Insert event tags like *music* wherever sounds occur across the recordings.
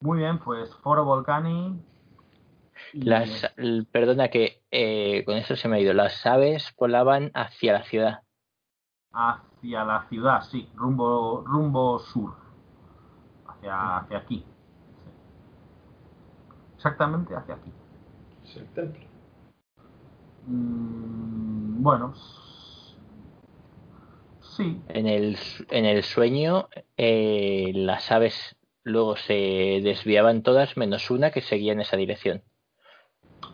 Muy bien, pues Foro Volcani. y- Las, perdona que eh, con eso se me ha ido. Las aves volaban hacia la ciudad. hacia la ciudad, sí, rumbo, rumbo sur. Hacia, hacia aquí. sí. Exactamente hacia aquí. Es el templo. Mm, bueno, sí, En el, en el sueño, eh, las aves luego se desviaban todas, menos una que seguía en esa dirección.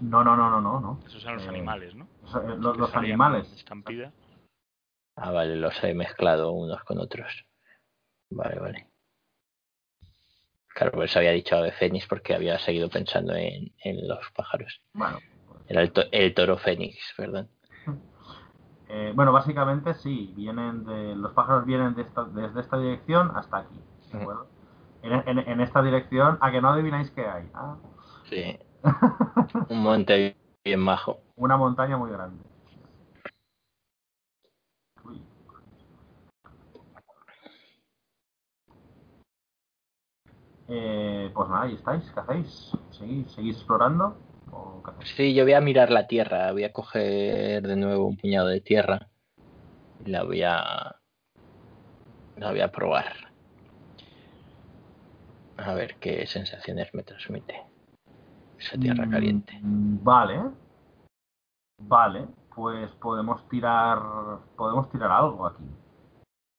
no, no, no, no, no. no. Esos eran los Eh, animales, ¿no? o sea, Los los, animales. Estampida. Ah, vale, los he mezclado unos con otros. Vale, vale. Claro, pues había dicho ave fénix porque había seguido pensando en, en los pájaros. Bueno, pues, Era el, to- el toro fénix, perdón. *laughs* eh, bueno, básicamente sí, vienen de, los pájaros vienen de esta- desde esta dirección hasta aquí. ¿de acuerdo? En, en- en esta dirección, a que no adivináis qué hay. Ah, Sí. *laughs* Un monte bien majo. una montaña muy grande. Uy. Eh, pues nada, ahí estáis. ¿Qué hacéis? ¿Seguís, seguís explorando? ¿O qué hacéis? Sí, yo voy a mirar la tierra, voy a coger de nuevo un puñado de tierra y la voy a la voy a probar. A ver qué sensaciones me transmite esa tierra Mm, caliente. Vale. Vale, pues podemos tirar podemos tirar algo aquí.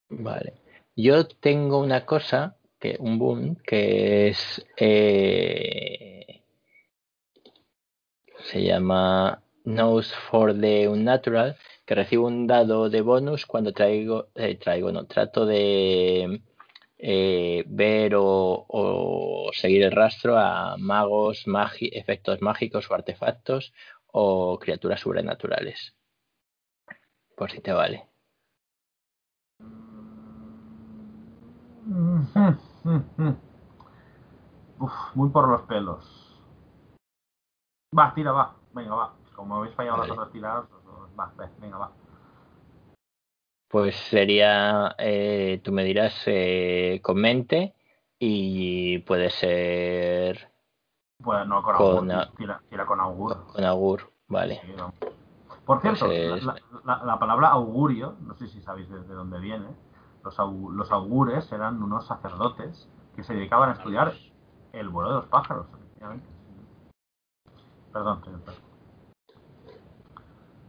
Vale. Yo tengo una cosa, que un boom, que es eh, se llama Nose for the Unnatural, que recibo un dado de bonus cuando traigo, eh, traigo, no, trato de eh, ver o, o seguir el rastro a magos, magi- efectos mágicos o artefactos o criaturas sobrenaturales. Por si te vale. *laughs* Uf, muy por los pelos. Va, tira, va. Venga, va. Como habéis fallado Vale. las otras tiradas, pues, va, ve, venga, va. Pues sería, eh, tú me dirás eh, con mente y puede ser Pues no, con Con augur. a- Tira, tira con augur. con augur, vale. Sí, no. Por Pues cierto, es- la, la- la palabra augurio, no sé si sabéis desde dónde viene, los, los augures eran unos sacerdotes que se dedicaban a estudiar el vuelo de los pájaros, efectivamente. Perdón, señor.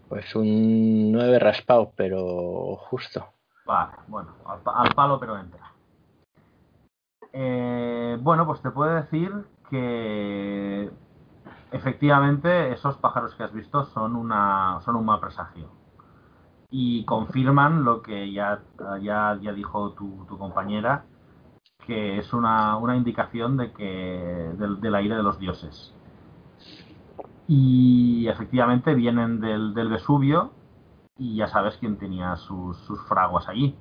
Pues un 9 raspado, pero justo. Vale, bueno, al, al palo pero entra. Eh, bueno, pues te puedo decir que efectivamente esos pájaros que has visto son una son un mal presagio y confirman lo que ya ya, ya dijo tu, tu compañera que es una, una indicación de que del, del aire de los dioses y efectivamente vienen del, del Vesubio y ya sabes quién tenía sus, sus fraguas allí.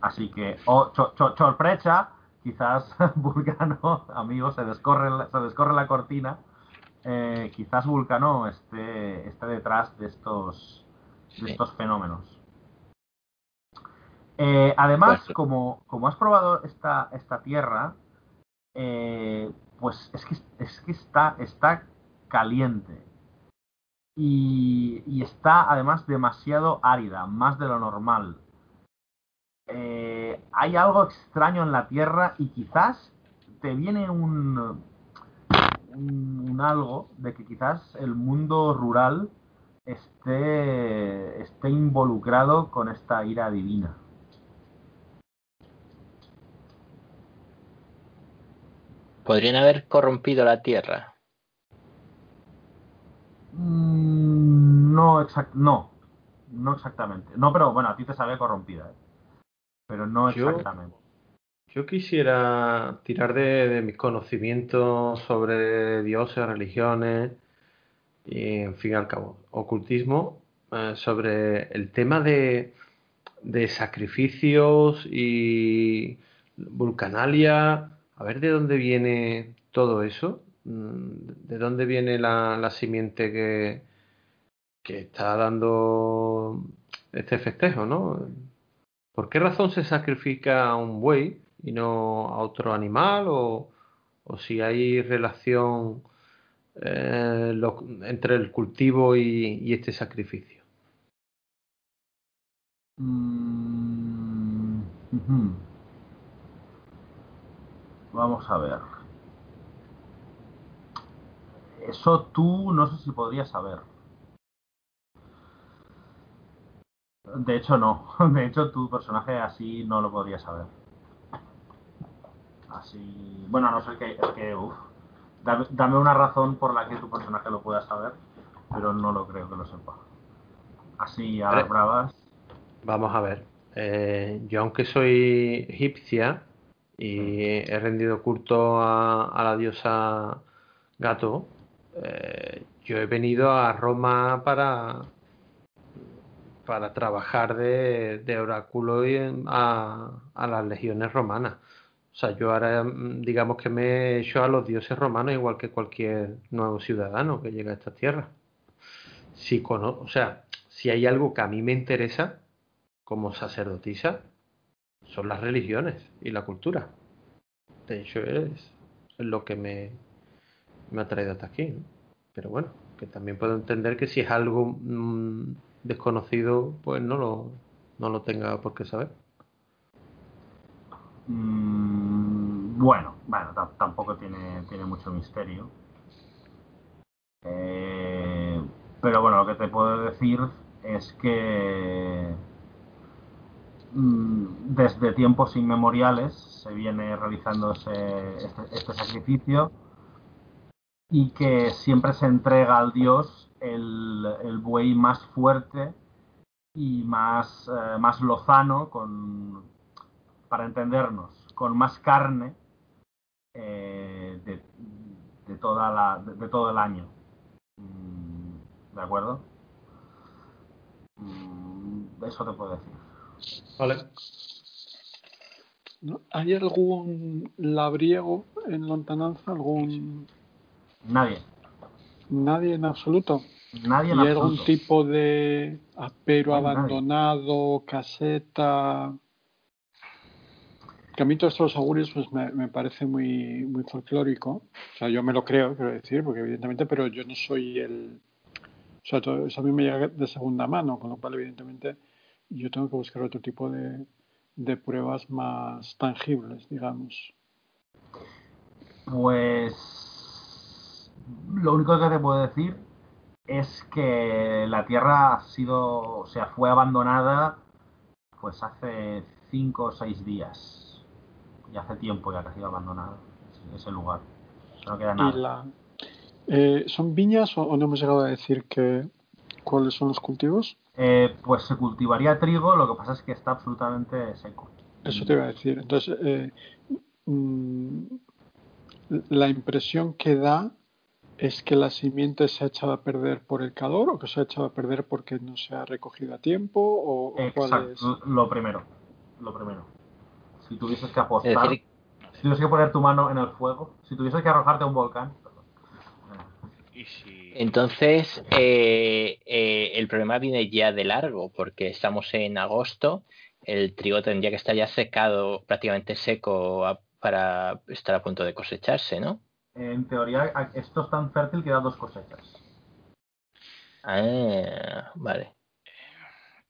Así que, oh, cho- cho- sorpresa, quizás *laughs* Vulcano, amigos, se descorre, la- se descorre la cortina. eh, quizás Vulcano esté, esté detrás de estos, de estos fenómenos. Eh, además, Pues- como, como has probado esta, esta tierra, eh, pues es que, es que está, está caliente. Y, está además demasiado árida, más de lo normal. Eh, hay algo extraño en la tierra y quizás te viene un, un, un algo de que quizás el mundo rural esté, esté involucrado con esta ira divina. Podrían haber corrompido la tierra. Mm, No, exact no, no exactamente. No, pero bueno, a ti te sabe corrompida, ¿eh? pero no exactamente. Yo quisiera tirar de, de mis conocimientos sobre dioses, religiones y, en fin y al cabo, ocultismo, eh, sobre el tema de, de sacrificios y vulcanalia, a ver de dónde viene todo eso, de dónde viene la, la simiente que, está dando este festejo, ¿no? ¿Por qué razón se sacrifica a un buey y no a otro animal o, si hay relación eh, lo- entre el cultivo y, este sacrificio. Mm. Vamos a ver. Eso tú no sé si podrías saber. De hecho, no. *laughs* De hecho, tu personaje así no lo podría saber. Así. Bueno, a no ser que. Es que. Uf. Dame, dame una razón por la que tu personaje lo pueda saber, pero no lo creo que lo sepa. Así, a las bravas. Vamos a ver. eh, yo aunque soy egipcia y he rendido culto a, a la diosa gato, eh, yo he venido a Roma para, para trabajar de, oráculo en- a, las legiones romanas. O sea, yo ahora mm, digamos que me he hecho a los dioses romanos igual que cualquier nuevo ciudadano que llega a esta tierra. Si cono- o sea, si hay algo que a mí me interesa como sacerdotisa, son las religiones y la cultura. De hecho, es lo que me, me ha traído hasta aquí. Pero bueno, que también puedo entender que si es algo mm, desconocido, pues no lo, no lo tenga por qué saber. Mm, bueno, bueno, ta- tampoco tiene, tiene mucho misterio. Eh, pero bueno, lo que te puedo decir es que mm, desde tiempos inmemoriales se viene realizando este, este sacrificio y que siempre se entrega al dios el, el buey más fuerte y más, eh, más lozano, con, para entendernos, con más carne eh, de, de toda la, de, de todo el año. Mm, ¿De acuerdo? Mm, Eso te puedo decir. Vale. ¿Hay algún labriego en lontananza? ¿Algún Nadie. nadie en absoluto? Nadie ¿Y en hay algún absoluto. tipo de apero nadie. abandonado, caseta? Que a mí todos estos augurios pues me, me parece muy, muy folclórico. O sea, yo me lo creo, quiero decir, porque evidentemente, pero yo no soy el... O sea, todo eso a mí me llega de segunda mano, con lo cual evidentemente yo tengo que buscar otro tipo de, de pruebas más tangibles, digamos. Pues lo único que te puedo decir es que la Tierra ha sido, o sea, fue abandonada pues hace cinco o seis días. Y hace tiempo ya que ha sido abandonada ese- lugar. No queda nada. la, eh, ¿Son viñas o, o no hemos llegado a decir que cuáles son los cultivos? Eh, pues se cultivaría trigo, lo que pasa es que está absolutamente seco. Eso te iba a decir. Entonces, eh, mm, la impresión que da es que la simiente se ha echado a perder por el calor o que se ha echado a perder porque no se ha recogido a tiempo o, o cuál es. Exacto, lo primero. Lo primero. Si tuvieses que apostar, decir, si tuvieses que poner tu mano en el fuego, si tuvieses que arrojarte a un volcán, perdón. Y si entonces eh, eh, el problema viene ya de largo, porque estamos en agosto, el trigo tendría que estar ya secado, prácticamente seco a- para estar a punto de cosecharse, ¿no? En teoría, esto es tan fértil que da dos cosechas. Ah, vale.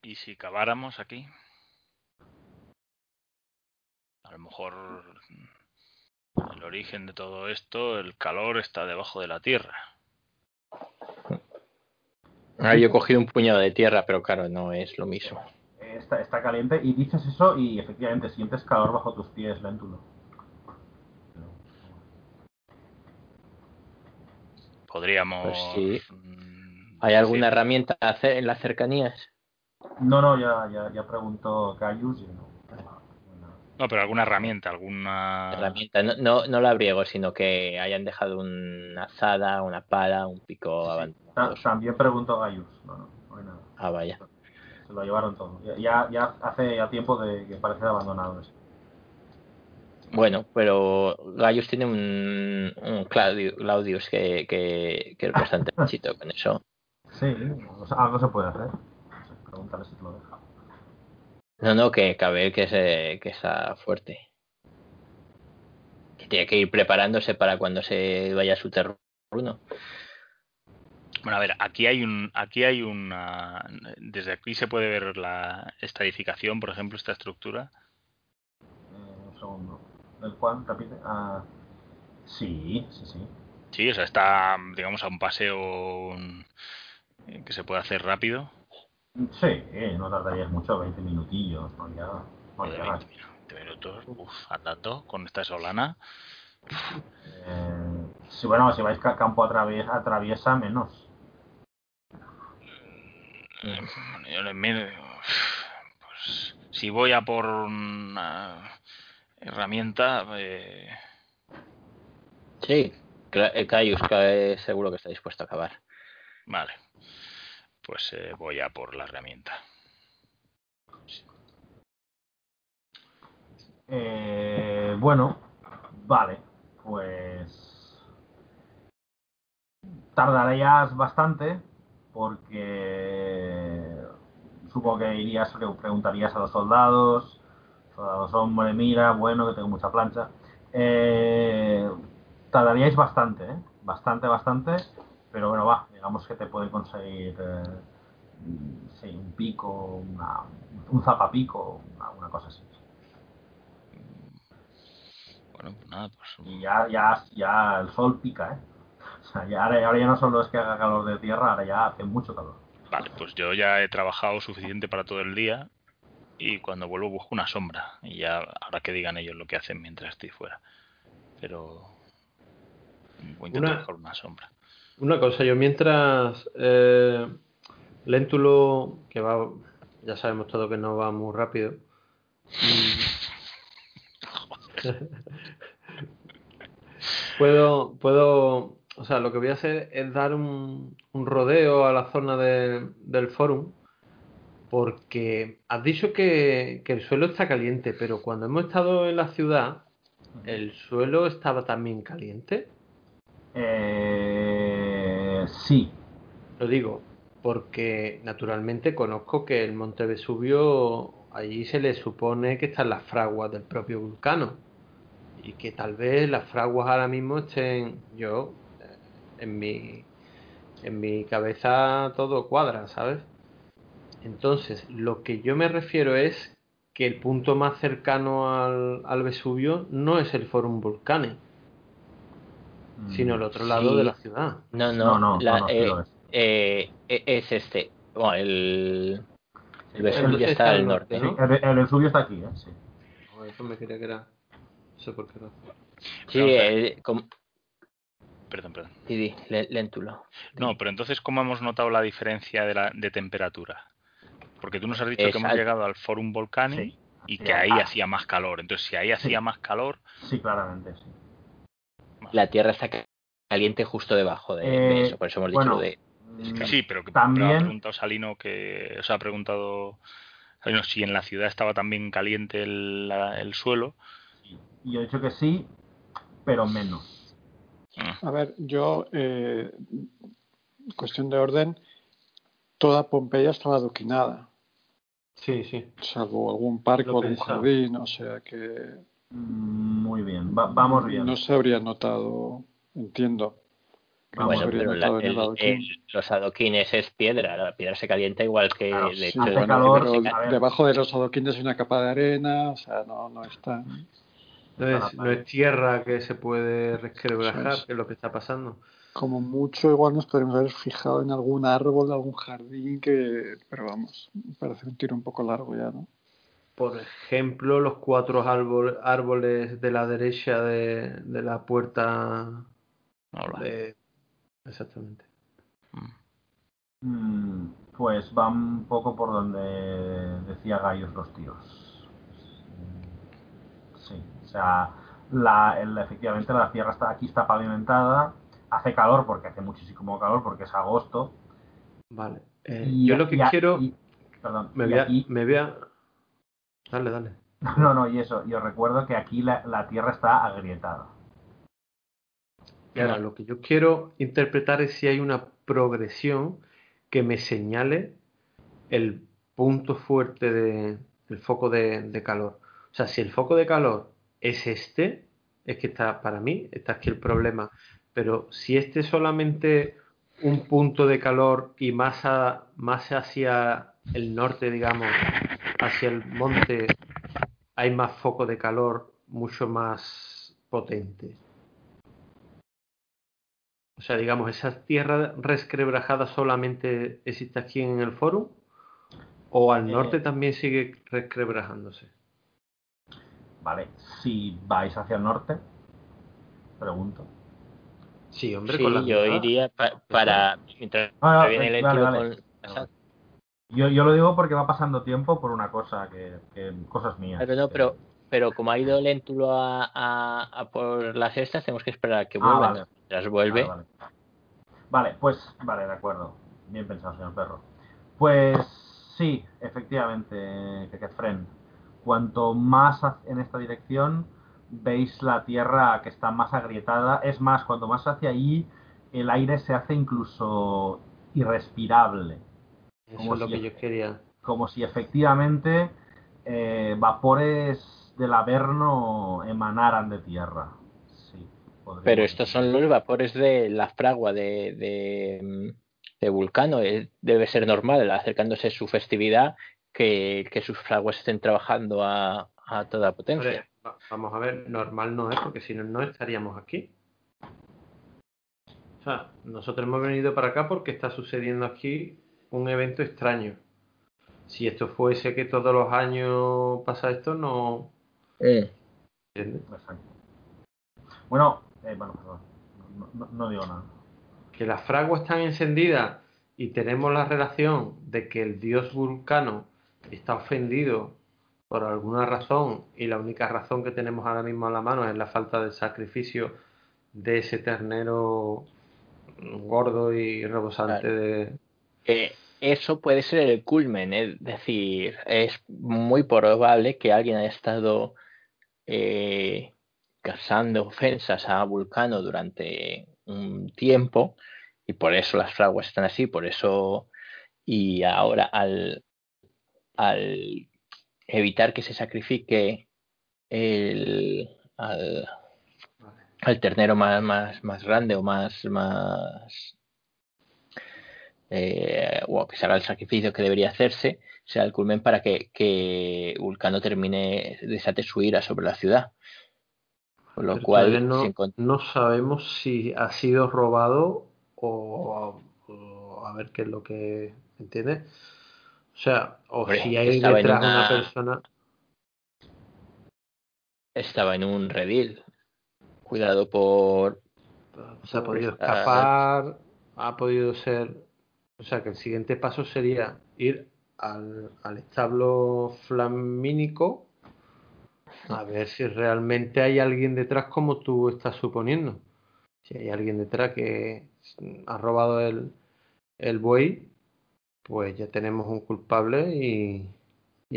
y si caváramos aquí, a lo mejor el origen de todo esto, el calor está debajo de la tierra. Ah, yo he cogido un puñado de tierra, pero claro, no es lo mismo. Eh, Está, está caliente y dices eso y efectivamente sientes calor bajo tus pies, Léntulo. Podríamos. Pues sí. mm, ¿Hay alguna herramienta en las cercanías? No, no, ya, ya, ya preguntó Gaius y no. No, pero alguna herramienta, alguna. Herramienta, no, no, no labriego, sino que hayan dejado una azada, una pala, un pico Ta- abandonado. También preguntó Gaius. No, no, no hay nada. Ah, vaya. Se lo llevaron todo. Ya, ya, ya hace ya tiempo de que parece abandonado eso. Bueno, pero Gaius tiene un, un Claudio- Claudius que, que, que es bastante *laughs* éxito con eso. Sí, o sea, algo se puede hacer. Pregúntale si te lo deja. No, no, que cabe que, se, que está fuerte. Tiene que ir preparándose para cuando se vaya a su terreno. Bueno, a ver, aquí hay un, aquí hay una, desde aquí se puede ver la esta edificación, por ejemplo, esta estructura. Eh, un segundo. ¿El cual? Repite. Ah, sí, sí, sí. Sí, o sea, está, digamos, a un paseo mm, que se puede hacer rápido. Sí, no tardarías mucho, 20 minutillos, no ya. no Oye, llegas. 20 minu- 20 minutos, uf, andando con esta solana. Eh, sí, bueno, si vais ca- campo a través, atraviesa, menos. Eh, yo le miro, pues si voy a por una herramienta, eh, Sí, eh, Caius cae seguro que está dispuesto a acabar. vale, pues eh, voy a por la herramienta. Eh, bueno, vale, pues tardarías bastante porque supongo que irías, preguntarías a los soldados, hombre, mira, bueno, que tengo mucha plancha. Eh, tardaríais bastante, ¿eh? bastante, bastante, pero bueno, va, digamos que te puede conseguir eh, sí, un pico, una- un zapapico, una, una cosa así. Bueno, pues nada, pues Y ya, ya, ya el sol pica, ¿eh? O sea, ya, ahora, ahora ya no solo es que haga calor de tierra, ahora ya hace mucho calor. Vale, pues yo ya he trabajado suficiente para todo el día y cuando vuelvo busco una sombra y ya ahora que digan ellos lo que hacen mientras estoy fuera. Pero voy a intentar Una- buscar una sombra. Una cosa, yo mientras eh, Léntulo, que va, ya sabemos todo que no va muy rápido. mm, *laughs* puedo, puedo, o sea, lo que voy a hacer es dar un, un rodeo a la zona de- del fórum, porque has dicho que, que el suelo está caliente, pero cuando hemos estado en la ciudad, el suelo estaba también caliente. Eh, sí, Lo digo porque naturalmente conozco que el Monte Vesubio allí se le supone que están las fraguas del propio vulcano y que tal vez las fraguas ahora mismo estén yo eh, en mi en mi cabeza todo cuadra, ¿sabes? Entonces, lo que yo me refiero es que el punto más cercano al, al Vesubio no es el Forum Vulcane, sino el otro lado Sí. de la ciudad. No, no, No, no, la- no, no, sí eh, eh, e- es este. Bueno, el, Vesubio está al norte, ¿no? Sí, el, el Vesubio está aquí, ¿eh? Sí. Joder, Eso me quería que era. No sé por qué no. Sí, Vamos a ver. eh, com- Perdón, perdón. sí, léntulo. No, pero entonces, ¿cómo hemos notado la diferencia de, la, de temperatura? Porque tú nos has dicho que hemos Exacto. llegado al Forum Volcani Sí. y que ahí ah, hacía más calor. Entonces, si ahí hacía más calor, Sí, claramente, sí. La tierra está ca- caliente justo debajo de, de Eh, eso, por eso hemos dicho bueno, lo de. Mm, sí, pero que pero ha También, preguntado Salino que, o sea, ha preguntado Salino si en la ciudad estaba también caliente el, la- el suelo. y yo he dicho que sí, pero menos. Mm, A ver, yo, eh, cuestión de orden, toda Pompeya estaba adoquinada, Sí, sí. salvo algún parque o algún pensaba. jardín, o sea que Muy bien, va- vamos bien. no se habría notado, entiendo, no Bueno, habría pero la- el el- adoquín. el- los adoquines es piedra, la piedra se calienta igual que Claro, el hecho de- calor, pero debajo de los adoquines hay una capa de arena, o sea, no, no está. No es, no es tierra que se puede resquebrajar, que es lo que está pasando. Como mucho, igual nos podríamos haber fijado en algún árbol, algún jardín, que, pero vamos, parece un tiro un poco largo ya, ¿no? Por ejemplo, los cuatro árbol- árboles de la derecha de, de la puerta hola. de... Exactamente. Mm. Mm, Pues va un poco por donde decía Gallos los tíos. Sí, o sea, la, el- efectivamente la tierra está aquí está pavimentada, hace calor porque hace muchísimo calor porque es agosto. Vale. Eh, y- yo lo que y quiero... y- perdón, me, voy a, me voy a... Dale, dale. *laughs* no, no, y eso, y os recuerdo que aquí la, la tierra está agrietada. Y ahora, lo que yo quiero interpretar es si hay una progresión que me señale el punto fuerte de, el foco de, de calor. O sea, si el foco de calor es este, es que está, para mí, está aquí el problema. Pero si este es solamente un punto de calor y más, más hacia el norte, digamos, hacia el monte, hay más foco de calor mucho más potente. O sea, digamos, ¿esa tierra resquebrajada solamente existe aquí en el foro? ¿O al norte eh. también sigue resquebrajándose? Vale, si vais hacia el norte, pregunto. Sí, hombre, con la yo iría para mientras ah, viene el vale, Yo, yo, lo digo porque va pasando tiempo por una cosa, que, cosas mías. Pero no, pero, pero como ha ido Lentulo a, a, por las estas, tenemos que esperar a que ah, vuelva. Vale. Mientras vuelve. Vale, pues, vale, de acuerdo. Bien pensado, señor Perro. Pues sí, efectivamente, Friend. Cuanto más en esta dirección, veis la tierra que está más agrietada. Es más, cuanto más hacia allí, el aire se hace incluso irrespirable. Eso es lo que yo quería. Como si efectivamente eh, vapores del Averno emanaran de tierra. Sí, Pero estos son los vapores de la fragua de, de, Vulcano. Eh, debe ser normal, acercándose su festividad, que, que sus fraguas estén trabajando a, a toda potencia. Vamos a ver, normal no es, porque si no, no estaríamos aquí. O sea, nosotros hemos venido para acá porque está sucediendo aquí un evento extraño. Si esto fuese que todos los años pasa esto, no. Eh. Bueno, eh, bueno, perdón. No, no, digo nada. Que las fraguas están encendidas y tenemos la relación de que el dios vulcano está ofendido por alguna razón, y la única razón que tenemos ahora mismo a la mano es la falta de sacrificio de ese ternero gordo y rebosante de... eso puede ser el culmen, es decir, es muy probable que alguien haya estado eh, cazando ofensas a Vulcano durante un tiempo y por eso las fraguas están así, por eso y ahora al, al evitar que se sacrifique el, al, ternero más, más, más grande o más, más eh, o que se haga el sacrificio que debería hacerse, sea el culmen para que, que Vulcano termine, desate su ira sobre la ciudad. Con lo cual no, no, sabemos si ha sido robado o, a ver qué es lo que entiende o sea, o si hay detrás una... persona. Estaba en un redil. Cuidado por. Se ha podido escapar. Ha podido ser. O sea, que el siguiente paso sería ir al, al establo flamínico a ver si realmente hay alguien detrás como tú estás suponiendo. Si hay alguien detrás que ha robado el, el buey, pues ya tenemos un culpable y,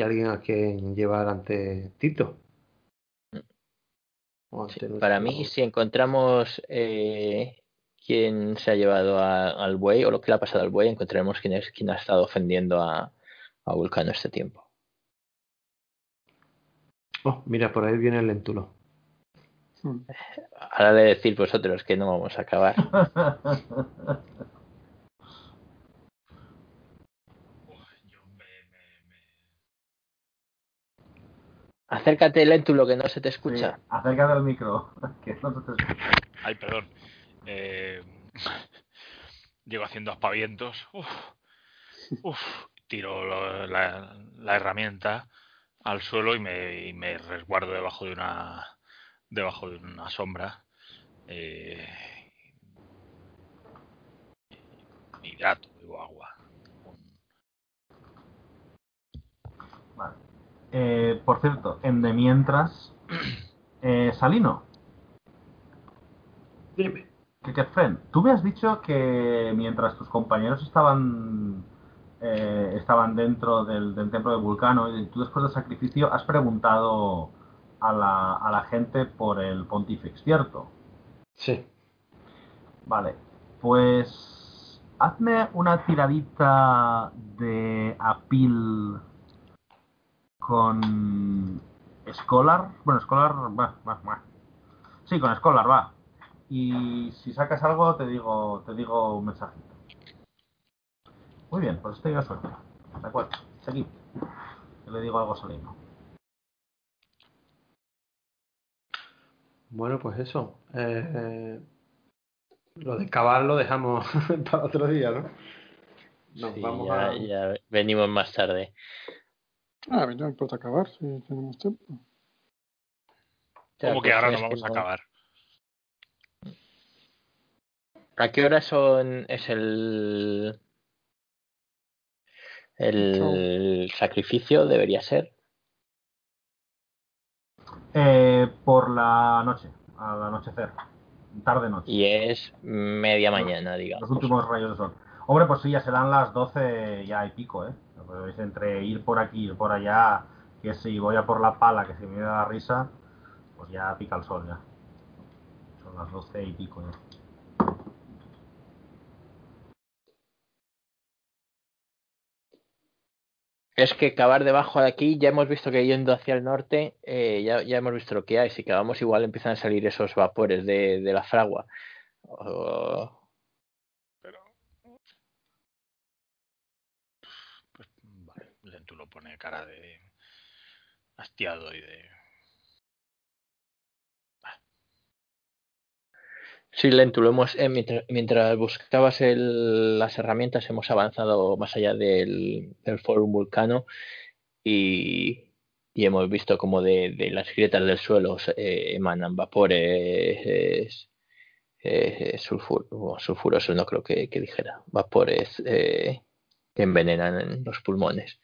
alguien a quien llevar ante Tito. para mí, si encontramos eh, quién se ha llevado al buey o lo que le ha pasado al buey, encontraremos quién es quien ha estado ofendiendo a, a Vulcano este tiempo. Oh, mira, por ahí viene el lentulo. Ahora de decir vosotros que no vamos a acabar. *laughs* Acércate, Lentulo, que no se te escucha. acércate al micro, *laughs* que no se te escucha. Ay, perdón. Eh, *laughs* llego haciendo aspavientos. Uf, tiro la, herramienta al suelo y me, resguardo debajo de una debajo de una sombra. Eh, hidrato, bebo agua. Vale. Eh, por cierto, en de mientras, *clears throat* eh, Salino. Dime. Que, tú me has dicho que mientras tus compañeros estaban eh, estaban dentro del, templo de Vulcano y tú después del sacrificio has preguntado a la, a la gente por el pontifex, ¿cierto? Sí. Vale, pues hazme una tiradita de apil con Scholar. Bueno, Scholar. Sí, con Scholar va. Y si sacas algo, te digo, te digo un mensajito. Muy bien, pues tenga suerte. De acuerdo, seguid. Yo le digo algo a Solino. Bueno, pues eso. Eh, lo de cavar lo dejamos *laughs* para otro día, ¿no? Nos Sí, vamos ya, a... ya venimos más tarde. Ah, a mí no me importa acabar si tenemos tiempo. Como que pues ahora no vamos a acabar. ¿A qué hora son es el el sacrificio debería ser? Eh, por la noche, al anochecer. Tarde noche. Y es media mañana, digamos. Los últimos rayos de sol. Hombre, pues sí, ya serán las 12 ya y pico, ¿eh? Pues entre ir por aquí ir por allá, que si voy a por la pala, que si me da la risa, pues ya pica el sol ya. Son las 12 y pico ya. Es que cavar debajo de aquí, ya hemos visto que yendo hacia el norte, eh, ya, ya hemos visto lo que hay. Si cavamos igual empiezan a salir esos vapores de, de la fragua Pero. Pues vale, Lentulo pone cara de. hastiado y de. Sí, Lentu, lo hemos, eh, mientras, buscabas el- las herramientas, hemos avanzado más allá del, del Forum Vulcano y, y hemos visto como de, las grietas del suelo eh, emanan vapores eh, sulfur- o sulfurosos, no creo que, que dijera, vapores eh, que envenenan los pulmones.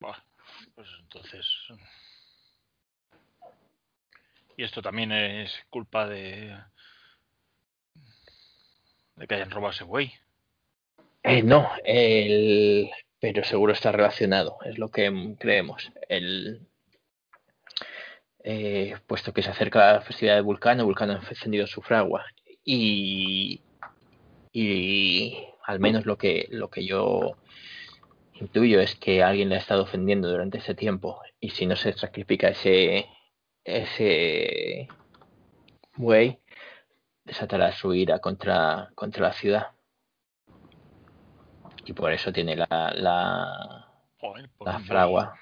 Buah, pues entonces. Y esto también es culpa de. de que hayan robado ese güey. Eh, no, el, pero seguro está relacionado, es lo que creemos. El, eh, puesto que se acerca la festividad de Vulcano, Vulcano ha encendido su fragua y, y al menos lo que, lo que yo intuyo es que alguien le ha estado ofendiendo durante ese tiempo y si no se sacrifica ese, ese buey, desatará su ira contra, contra la ciudad y por eso tiene la, la, Joder, por la fragua.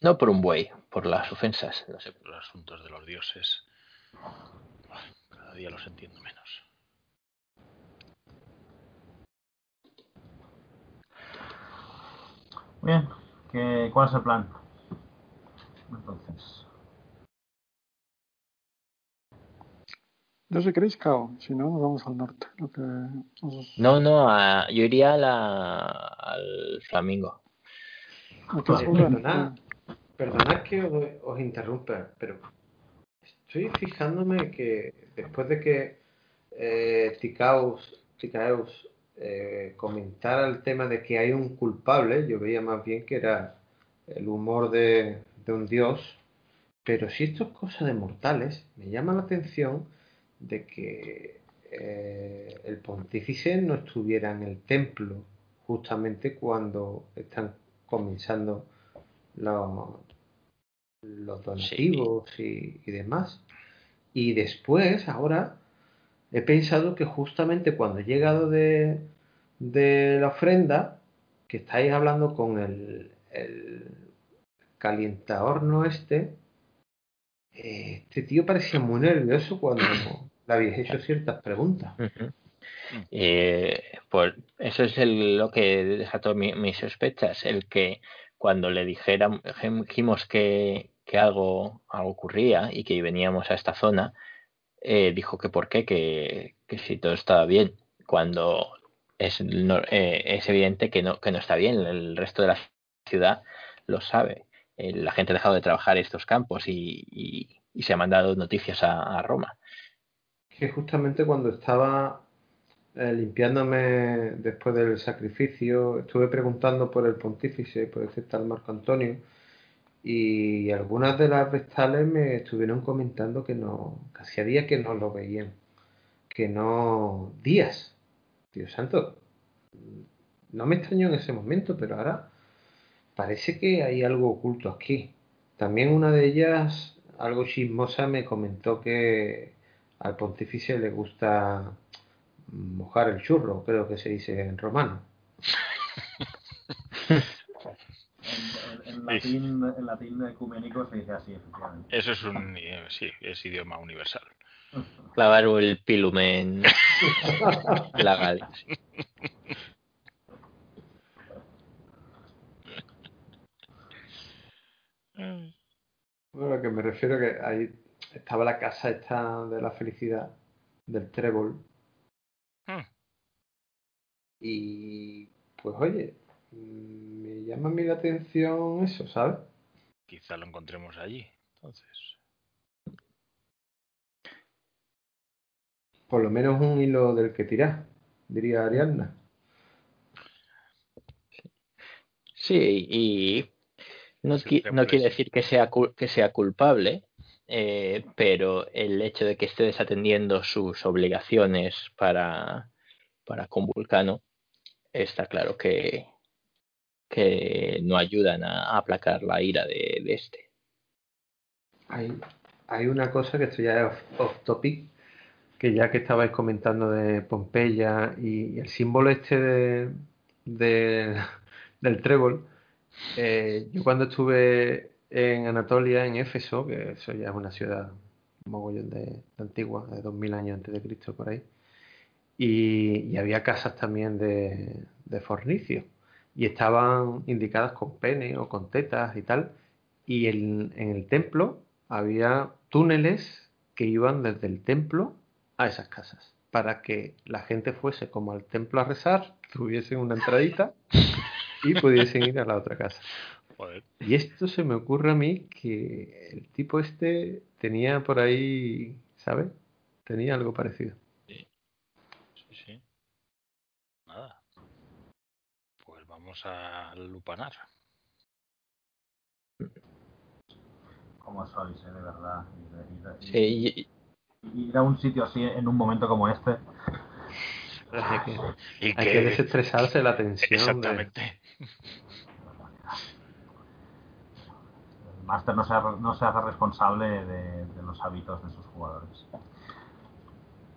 No por un buey, por las ofensas. No sé. buey. Los asuntos de los dioses. Cada día los entiendo menos. Bien, ¿qué, ¿cuál es el plan? Entonces, Yo si queréis cao, si no nos vamos al norte. Lo que os- No, no, a- yo iría a la, al flamingo. perdonad, perdonad que os, os interrumpa, pero estoy fijándome que después de que eh, eh, comentara el tema de que hay un culpable, yo veía más bien que era el humor de, de un dios, pero si esto es cosa de mortales, me llama la atención de que eh, el pontífice no estuviera en el templo justamente cuando están comenzando los, los donativos y, y demás. Y después, ahora, he pensado que justamente cuando he llegado de, de la ofrenda, que estáis hablando con el, el calientahorno este, eh, este tío parecía muy nervioso cuando *coughs* le habéis hecho ciertas preguntas. Eh, pues eso es lo que desató mi- mis sospechas, el que cuando le dijera- dijimos que, que algo, algo ocurría y que veníamos a esta zona, eh, dijo que por qué, que, que si todo estaba bien, cuando es, eh, es evidente que no, que no está bien, el resto de la ciudad lo sabe. Eh, la gente ha dejado de trabajar estos campos y, y- se ha mandado noticias a, Roma. que justamente cuando estaba eh, limpiándome después del sacrificio, estuve preguntando por el pontífice, por ese tal Marco Antonio, y algunas de las vestales me estuvieron comentando que no, que hacía días que no lo veían, que no, días, Dios santo, no me extrañó en ese momento, pero ahora parece que hay algo oculto aquí. También una de ellas algo chismosa me comentó que al pontífice le gusta mojar el churro, creo que se dice en romano. *laughs* en, latín, en latín ecuménico se dice así, efectivamente. Eso es un eh, sí, es idioma universal. *laughs* Clavar el pilumen *laughs* la Galia. Bueno, lo que me refiero que ahí estaba la casa esta de la felicidad del trébol. Hmm. Y pues oye, me llama a mí la atención eso, ¿sabes? Quizá lo encontremos allí, entonces. Por lo menos un hilo del que tirar, diría Ariadna. Sí, y no, qui- quiere decir que sea, cul- que sea culpable, eh, pero el hecho de que esté desatendiendo sus obligaciones para, para con Vulcano está claro que, que no ayudan a, aplacar la ira de, este. Hay, hay una cosa que esto ya es off, topic, que ya que estabais comentando de Pompeya y, el símbolo este de, de- *laughs* del trébol, eh, yo cuando estuve en Anatolia, en Éfeso, que eso ya es una ciudad mogollón de, de antigua, de 2000 años antes de Cristo por ahí, y, y había casas también de, de fornicio, y estaban indicadas con pene o con tetas y tal, y el- en el templo había túneles que iban desde el templo a esas casas, para que la gente fuese como al templo a rezar, tuviesen una entradita y *laughs* pudiesen ir a la otra casa. Joder. Y esto se me ocurre a mí que el tipo este tenía por ahí, ¿sabes? Tenía algo parecido. Sí, sí. Nada. Pues vamos a lupanar. Como sois, eh, de verdad. Sí, y- ir a un sitio así en un momento como este. *laughs* Hay que, Y hay que desestresarse la tensión. de- Exactamente. El máster no se, hace- no se hace responsable de, de los hábitos de sus jugadores.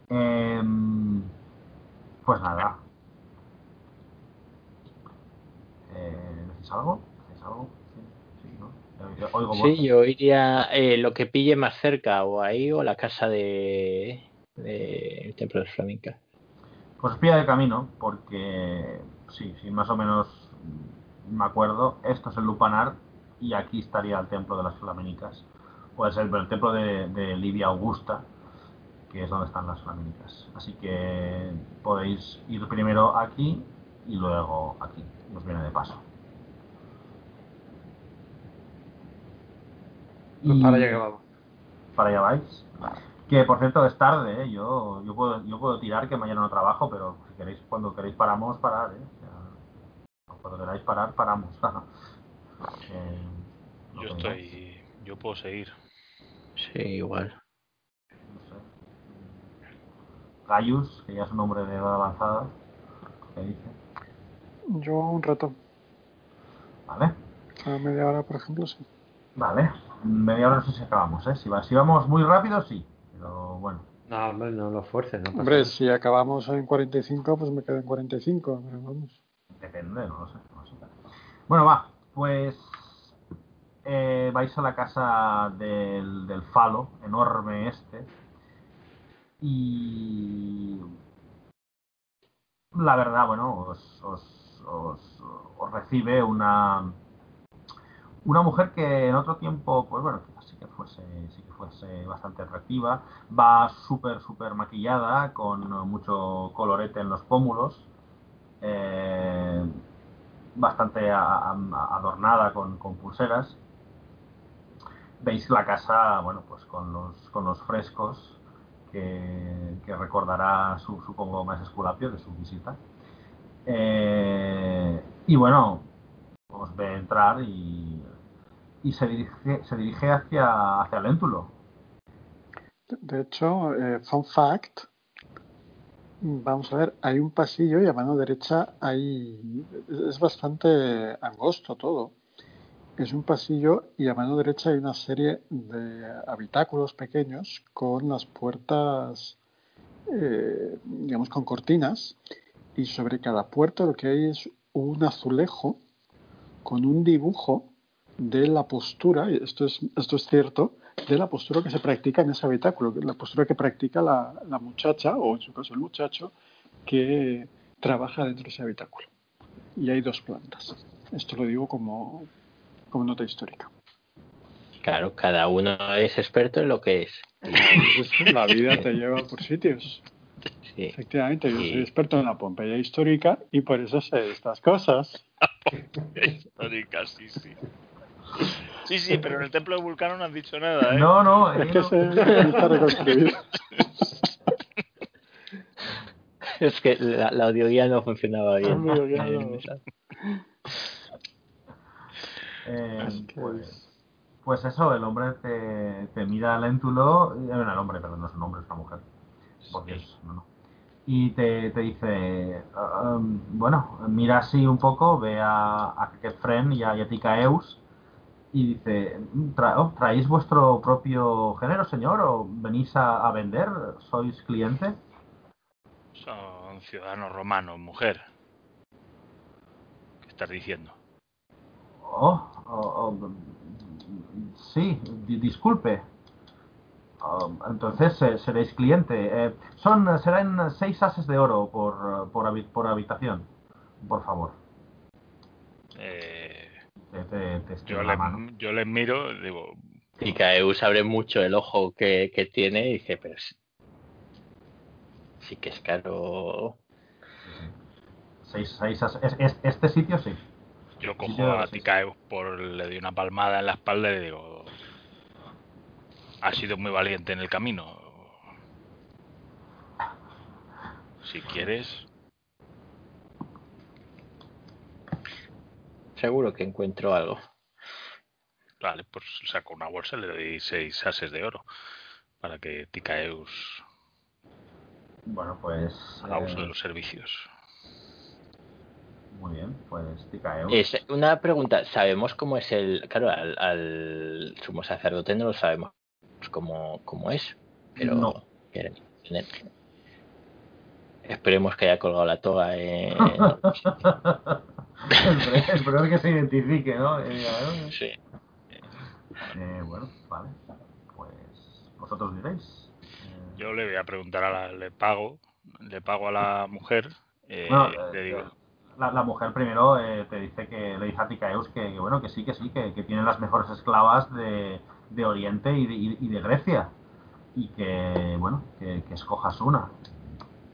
Em, pues nada. Eh, ¿Decís algo? ¿Decís algo? Sí, sí, ¿no? Yo- yo oigo sí, voces. yo iría eh, lo que pille más cerca, o ahí o la casa de, de el templo de Flamenca. Pues pilla de camino, porque sí, sí, más o menos me acuerdo, esto es el Lupanar y aquí estaría el templo de las Flamenicas. Puede ser el templo de, de Livia Augusta, que es donde están las Flamenicas. Así que podéis ir primero aquí y luego aquí. Nos viene de paso. Pues Y- para allá que vamos. para allá vais. Que por cierto es tarde, ¿eh? yo, yo, puedo, yo puedo tirar que mañana no trabajo, pero si queréis, cuando queréis paramos, parar, ¿eh? O sea, cuando queráis parar, paramos. *laughs* Lo Yo estoy. Yo puedo seguir. Sí, igual. no sé. Gaius, que ya es un hombre de edad avanzada, ¿qué dice? Yo un rato, Vale, a media hora, por ejemplo, sí. vale. Media hora no sé si acabamos, ¿eh? Si, va- si vamos muy rápido, sí. Pero bueno, No, hombre, no lo fuerces. No pasa Hombre, nada. si acabamos en 45, pues me quedo en 45, pero vamos. Depende, no lo sé. no lo sé. Bueno, va, pues eh, vais a la casa del, del falo, enorme este, y la verdad, bueno, os, os, os, os recibe una una mujer que en otro tiempo, pues bueno, quizás sí que fuese, sí que fuese bastante atractiva, va súper, súper maquillada, con mucho colorete en los pómulos, eh, bastante a- adornada con, con pulseras. Veis la casa, bueno, pues con los, con los frescos que, que recordará, su, supongo, más Esculapio de su visita. Eh, y bueno, os ve entrar y, y se dirige, se dirige hacia, hacia. De- De hecho, eh, fun fact, vamos a ver, hay un pasillo y a mano derecha hay, es bastante angosto todo. es un pasillo y a mano derecha hay una serie de habitáculos pequeños con las puertas, eh, digamos, con cortinas y sobre cada puerta lo que hay es un azulejo con un dibujo de la postura, y esto es, esto es cierto, de la postura que se practica en ese habitáculo, la postura que practica la, la muchacha, o en su caso el muchacho, que trabaja dentro de ese habitáculo. Y hay dos plantas. Esto lo digo como, como nota histórica. Claro, cada uno es experto en lo que es. Pues la vida te lleva por sitios. Sí. Efectivamente, yo soy experto en la Pompeya histórica y por eso sé estas cosas. Histórica, sí, sí. Sí, sí, pero en el templo de Vulcano no has dicho nada, ¿eh? No, no, Es que no. se necesita reconstruir. Es que la, la audioguía no funcionaba bien. La audioguía no. Eh, pues, es- pues eso, el hombre te, te mira léntulo, eh, el hombre, perdón, no es un hombre, es una mujer. Por Dios, no, no. Y te, te dice, "Ah, um, bueno, mira así un poco, ve a, a Kefren y a, y a Ticaeus y dice, "Tra- oh, ¿traéis vuestro propio género, señor? ¿O venís a, a vender? ¿Sois cliente? Son ciudadanos romanos, mujer. ¿Qué estás diciendo? Oh, oh, oh, sí, di- disculpe. Oh, entonces eh, seréis cliente. Eh, son, serán seis ases de oro por, por, habi- por habitación. Por favor. Eh, Te, te, te yo, mano. yo les miro, digo, Y Caeus abre mucho el ojo que, que tiene y dice, pero sí, sí que es caro. Seis, seis ases. es- es- este sitio sí. yo cojo yo- a Ticaeus por le doy una palmada en la espalda y le digo, has sido muy valiente en el camino. Si quieres, Seguro que encuentro algo. vale, pues saco una bolsa y le doy seis ases de oro para que Ticaeus Bueno, pues. haga uso eh, de los servicios. muy bien, pues Ticaeus. Es una pregunta, ¿sabemos cómo es el... Claro, al, al sumo sacerdote no lo sabemos cómo, cómo es, pero... No. tener- Esperemos que haya colgado la toga el *laughs* primero que se identifique, ¿no? Eh, eh, Sí. eh, bueno, vale. Pues vosotros diréis. Eh, Yo le voy a preguntar a la, le pago, le pago a la mujer, eh, Bueno, le eh, digo, la, la mujer primero eh, te dice que le dice a Ticaeus que, que bueno que sí que sí que, que tiene las mejores esclavas de, de Oriente y de, y- y de Grecia y que bueno que, que escojas una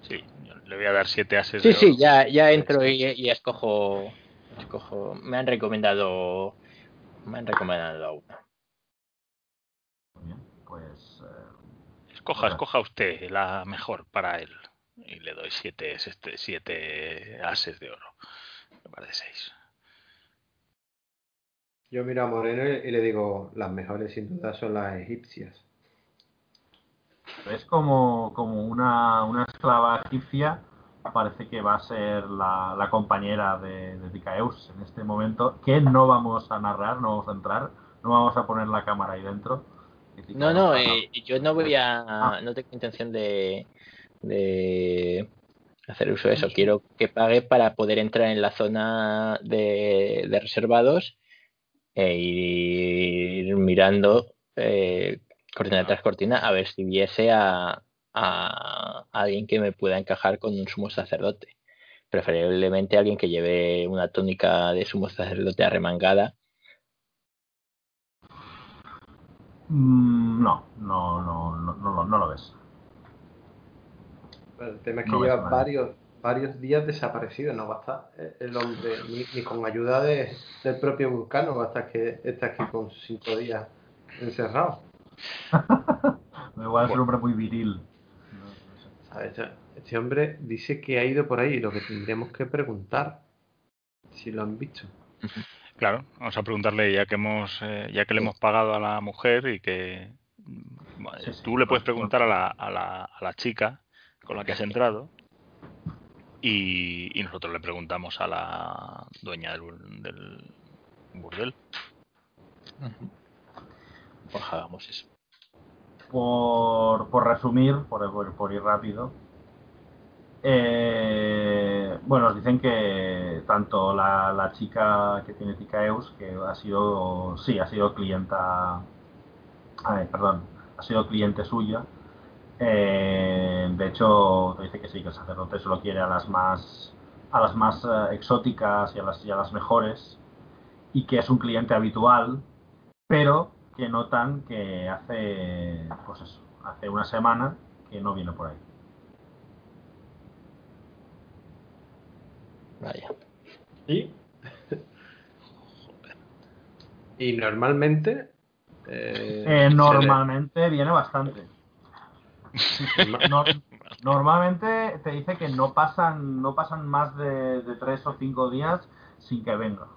sí, yo le voy a dar siete ases Sí, de sí, oro. ya, ya entro y, y escojo, escojo... Me han recomendado... Me han recomendado a una. Muy bien pues eh, Escoja, Otra. escoja usted la mejor para él. Y le doy siete, este, siete ases de oro. Me parece seis. Yo miro a Moreno y le digo, las mejores sin duda son las egipcias. es como, como una, una esclava egipcia parece que va a ser la, la compañera de, de Ticaeus en este momento que no vamos a narrar no vamos a entrar no vamos a poner la cámara ahí dentro No, no, haga- eh, yo no voy a... Ah. No tengo intención de... de hacer uso de eso. Quiero que pague para poder entrar en la zona de, de reservados e ir mirando eh, cortina tras cortina a ver si viese a, a alguien que me pueda encajar con un sumo sacerdote. Preferiblemente alguien que lleve una túnica de sumo sacerdote arremangada. Mm, no no no no, no, lo- no lo ves el tema es que No lleva varios, varios días desaparecido, no va a estar eh, el hombre, ni, ni con ayuda de- del propio vulcano, va a estar que está aquí con cinco días encerrado. *laughs* igual es un hombre muy viril. Este, este hombre dice que ha ido por ahí, lo que tendremos que preguntar, si lo han visto. Claro, vamos a preguntarle ya que hemos, eh, ya que le hemos pagado a la mujer y que vale, Sí, sí, tú le puedes preguntar a la, a la, a la chica con la que has entrado y, y nosotros le preguntamos a la dueña del, bur- del burdel. Pues hagamos eso. Por, por resumir, por, por- por ir rápido, eh, bueno, nos dicen que tanto la, la chica que tiene Ticaeus, que ha sido, sí, ha sido clienta, ay, perdón, ha sido cliente suya, eh, de hecho, te dice que sí, que el sacerdote solo quiere a las más, a las más eh, exóticas y a las, y a las mejores, y que es un cliente habitual, pero que notan que hace, pues eso, hace una semana que no viene por ahí. Vaya. Y, *laughs* y normalmente. eh, Eh, le- normalmente viene bastante. No- normalmente te dice que no pasan, no pasan más de, de tres o cinco días sin que venga.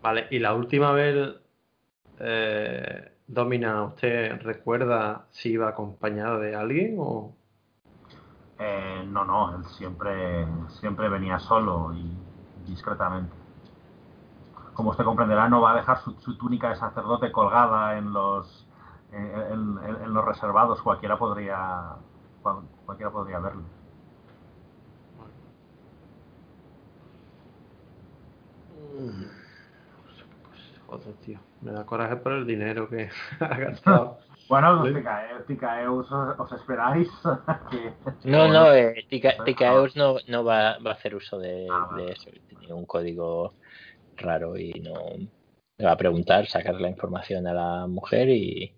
Vale, y la última vez, eh, Domina, ¿usted recuerda si iba acompañado de alguien o.? Eh, no, no, él siempre, siempre venía solo y discretamente. Como usted comprenderá, no va a dejar su, su túnica de sacerdote colgada en los, en, en- en los reservados. Cualquiera podría, cual- cualquiera podría verlo. Joder, tío, me da coraje por el dinero que *laughs* ha gastado. Bueno, los Ticae- Ticaeus os, esperáis *laughs* que... No, no, eh, Tica-. Ticaeus no, no va, va a hacer uso de, Ah, de eso. Tiene un código raro y no le va a preguntar, sacar la información a la mujer y,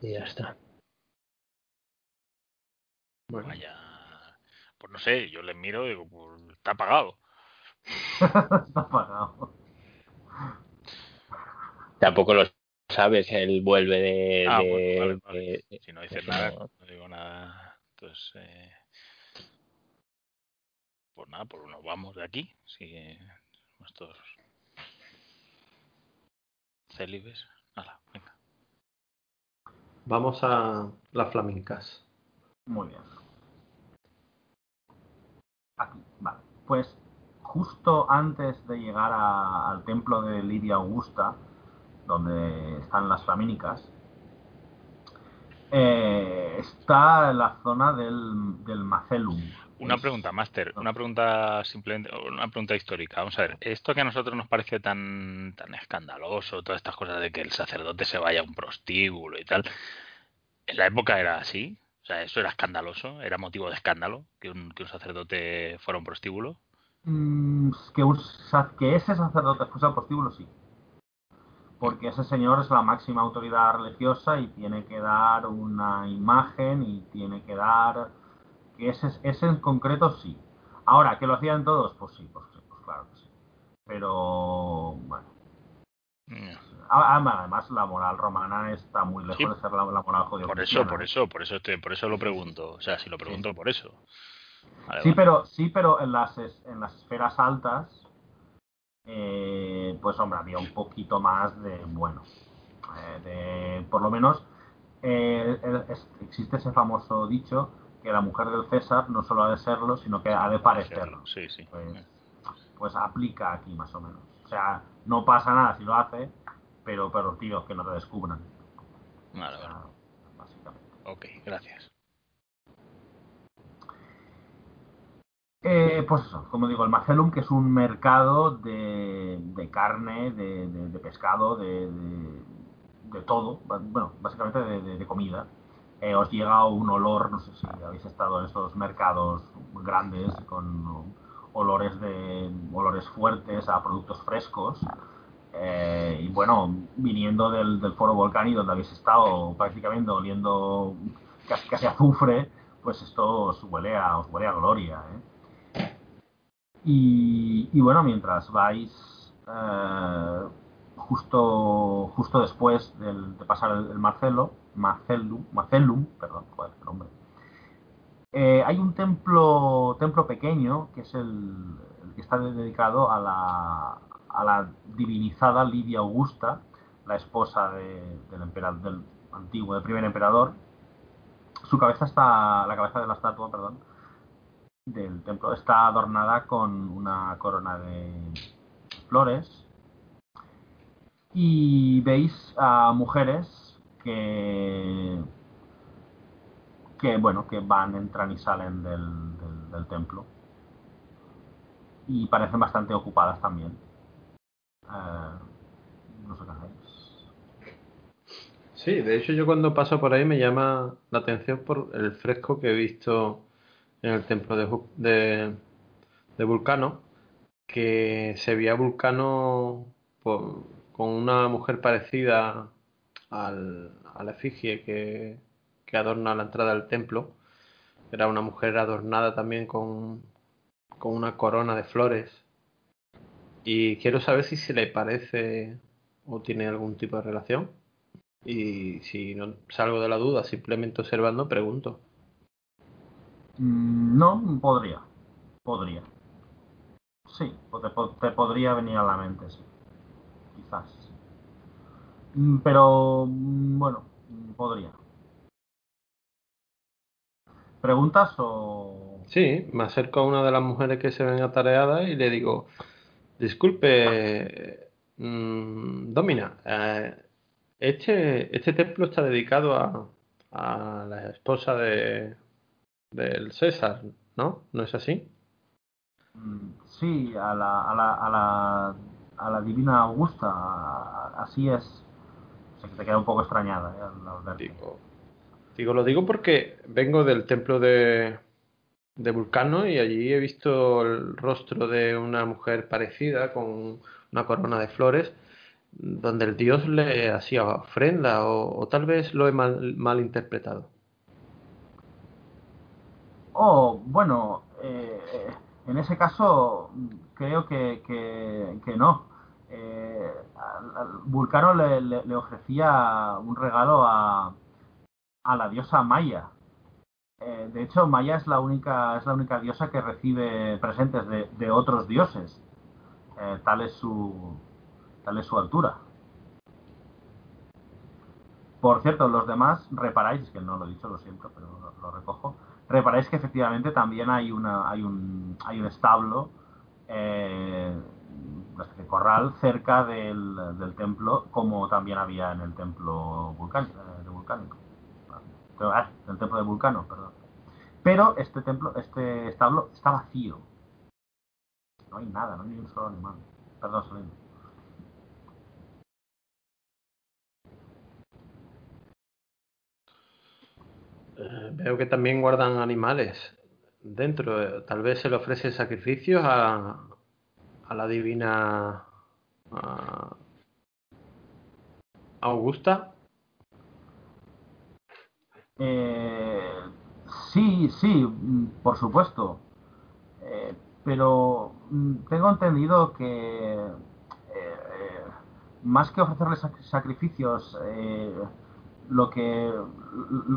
y ya está. Bueno, Vaya. Pues no sé, yo les miro y digo, pues está pagado. *laughs* Está pagado. Tampoco lo sabes, él vuelve de... Ah, de- bueno, vale, vale. de- Si no dices nada, no- no digo nada. Entonces, eh, pues nada, pues nos vamos de aquí. Si célibes. Hala, venga. vamos a las flamencas. Muy bien. Aquí, vale. Pues justo antes de llegar a- al templo de Lidia Augusta, donde están las flamínicas, eh, está la zona del, del Macelum. Una pregunta, Master, una pregunta simplemente, una pregunta histórica. Vamos a ver, esto que a nosotros nos parece tan, tan escandaloso, todas estas cosas de que el sacerdote se vaya a un prostíbulo y tal, en la época era así, o sea, eso era escandaloso, era motivo de escándalo que un, que un sacerdote fuera a un prostíbulo. Mm, que, un que ese sacerdote fuese al prostíbulo, sí. Porque ese señor es la máxima autoridad religiosa y tiene que dar una imagen y tiene que dar... que ese, ese en concreto sí. Ahora, ¿que lo hacían todos? Pues sí, pues sí, pues claro que sí. Pero, bueno. Además, la moral romana está muy lejos Sí. de ser la, la moral judío Por eso, por eso, por eso estoy, por eso lo pregunto. O sea, si lo pregunto por eso. Vale, Sí, pero, sí, pero en las, es- en las esferas altas, eh, pues hombre, había un poquito más de, bueno, eh, de, por lo menos eh, existe ese famoso dicho que la mujer del César no solo ha de serlo, sino que ha de parecerlo. Sí, sí. Pues, pues aplica aquí más o menos. O sea, no pasa nada si lo hace, pero, pero tío, que no te descubran. Vale, O vale. sea, básicamente. Ok, gracias. Eh, pues eso, como digo, el Macelum, que es un mercado de, de carne, de, de- de pescado, de, todo, bueno, básicamente de comida. Eh, os llega un olor, no sé si habéis estado en estos mercados grandes con olores de olores fuertes a productos frescos. Eh, y bueno, viniendo del, foro Volcani, donde habéis estado prácticamente oliendo casi, casi azufre, pues esto os huele a, os huele a gloria. ¿eh? Y, bueno, mientras vais eh, justo, justo después del- de pasar el Marcelo, Marcelum, Marcelum, perdón, joder, qué nombre, eh, hay un templo, templo pequeño que es el, el que está dedicado a la, divinizada Lidia Augusta, la esposa de- del, del antiguo, del primer emperador. Su cabeza está, la cabeza de la estatua, perdón, del templo está adornada con una corona de flores y veis a mujeres que que bueno que van entran y salen del, del, templo y parecen bastante ocupadas también Eh, no sé qué hacéis. Sí, de hecho yo cuando paso por ahí me llama la atención por el fresco que he visto en el templo de, de, de Vulcano, que se veía Vulcano por- con una mujer parecida al, a la efigie que, que adorna la entrada del templo. Era una mujer adornada también con, con una corona de flores. Y quiero saber si se le parece o tiene algún tipo de relación. Y si no salgo de la duda, simplemente observando, pregunto. Mm, No, podría. Podría. Sí, te, te podría venir a la mente, sí. Quizás. Mm, Pero, mm, bueno, mm, podría. ¿Preguntas o...? Sí, me acerco a una de las mujeres que se ven atareadas y le digo, disculpe, Domina, eh, este, este templo está dedicado a, a la esposa de, del César, ¿no? ¿No es así? Sí, a la, a la, a la, a la divina Augusta, así es. Que te queda un poco extrañada ¿eh? al- al verte. Digo, digo, lo digo porque vengo del templo de, de Vulcano y allí he visto el rostro de una mujer parecida con una corona de flores, donde el dios le hacía ofrenda o, o tal vez lo he mal, mal interpretado. Oh, bueno, eh, eh, en ese caso creo que, que, que no. Eh, Vulcano le, ofrecía un regalo a, la diosa Maya. Eh, de hecho, Maya es la única, diosa que recibe presentes de, otros dioses. Eh, tal es su, tal es su altura. Por cierto, los demás reparáis, que no lo he dicho, lo siento, pero lo, recojo. Reparáis que efectivamente también hay una, un, hay un establo, eh, una corral cerca del, del templo, como también había en el templo vulcánico, eh, de vulcánico. Ah, el templo de Vulcano, perdón. Pero este templo, este establo está vacío. No hay nada, no hay ni un solo animal. Perdón, Solín. Eh, veo que también guardan animales dentro. Tal vez se le ofrecen sacrificios a, a la divina Augusta. Eh, sí, sí, por supuesto. Eh, pero mm, tengo entendido que eh, eh, más que ofrecerle sac- sacrificios, lo que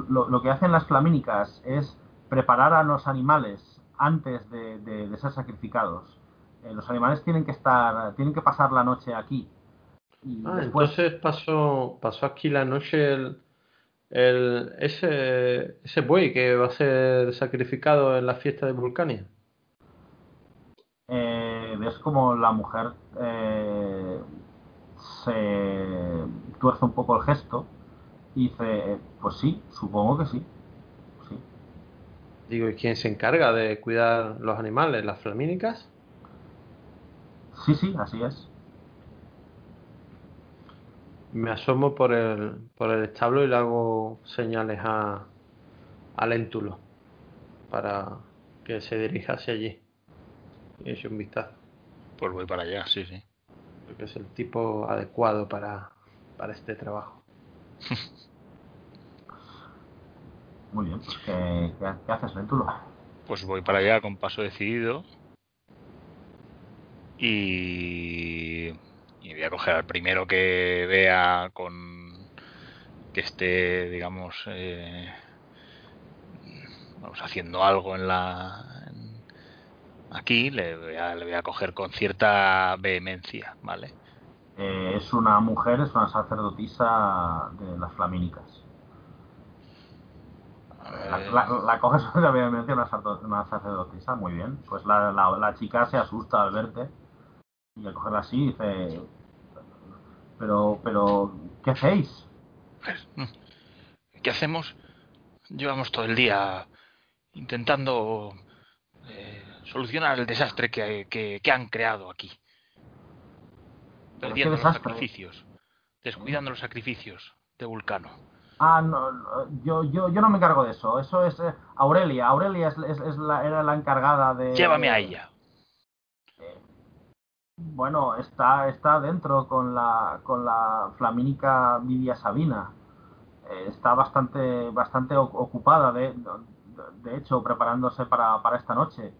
lo, que hacen las flamínicas es preparar a los animales antes de ser sacrificados. Eh, los animales tienen que estar, tienen que pasar la noche aquí. Y Ah, después, entonces pasó, pasó aquí la noche el, el- ese, ese buey que va a ser sacrificado en la fiesta de Vulcania. eh, ves como la mujer eh, se tuerce un poco el gesto y dice, pues sí, supongo que sí. sí. Digo, ¿y quién se encarga de cuidar los animales? ¿Las flamínicas? Sí, sí, así es. Me asomo por el, por el establo y le hago señales a, a Léntulo para que se dirija hacia allí y eche un vistazo, Pues voy para allá, sí, sí. porque es el tipo adecuado para, para este trabajo. *laughs* Muy bien, pues ¿qué, qué, qué haces, Lentulo? Pues voy para allá con paso decidido. Y, y voy a coger al primero que vea con que esté, digamos, eh, vamos haciendo algo en la en- aquí, le voy, a, le voy a coger con cierta vehemencia, ¿vale? Eh, es una mujer, es una sacerdotisa de las flamínicas. La, la, la coges obviamente una, sacerdotisa, muy bien. Pues la, la, la chica se asusta al verte y al cogerla así dice, pero, pero, ¿qué hacéis? ¿Qué hacemos? Llevamos todo el día intentando eh, solucionar el desastre que, que- que han creado aquí. ¿Pero Perdiendo los sacrificios, descuidando los sacrificios de Vulcano. Ah, no, no, yo, yo, yo no me encargo de eso. Eso es eh, Aurelia. Aurelia es, es- es la, era la encargada de... Llévame a ella. Bueno, está, está dentro con la, con la flamínica Vidia Sabina. Eh, está bastante, bastante ocupada, de, de hecho, preparándose para, para esta noche.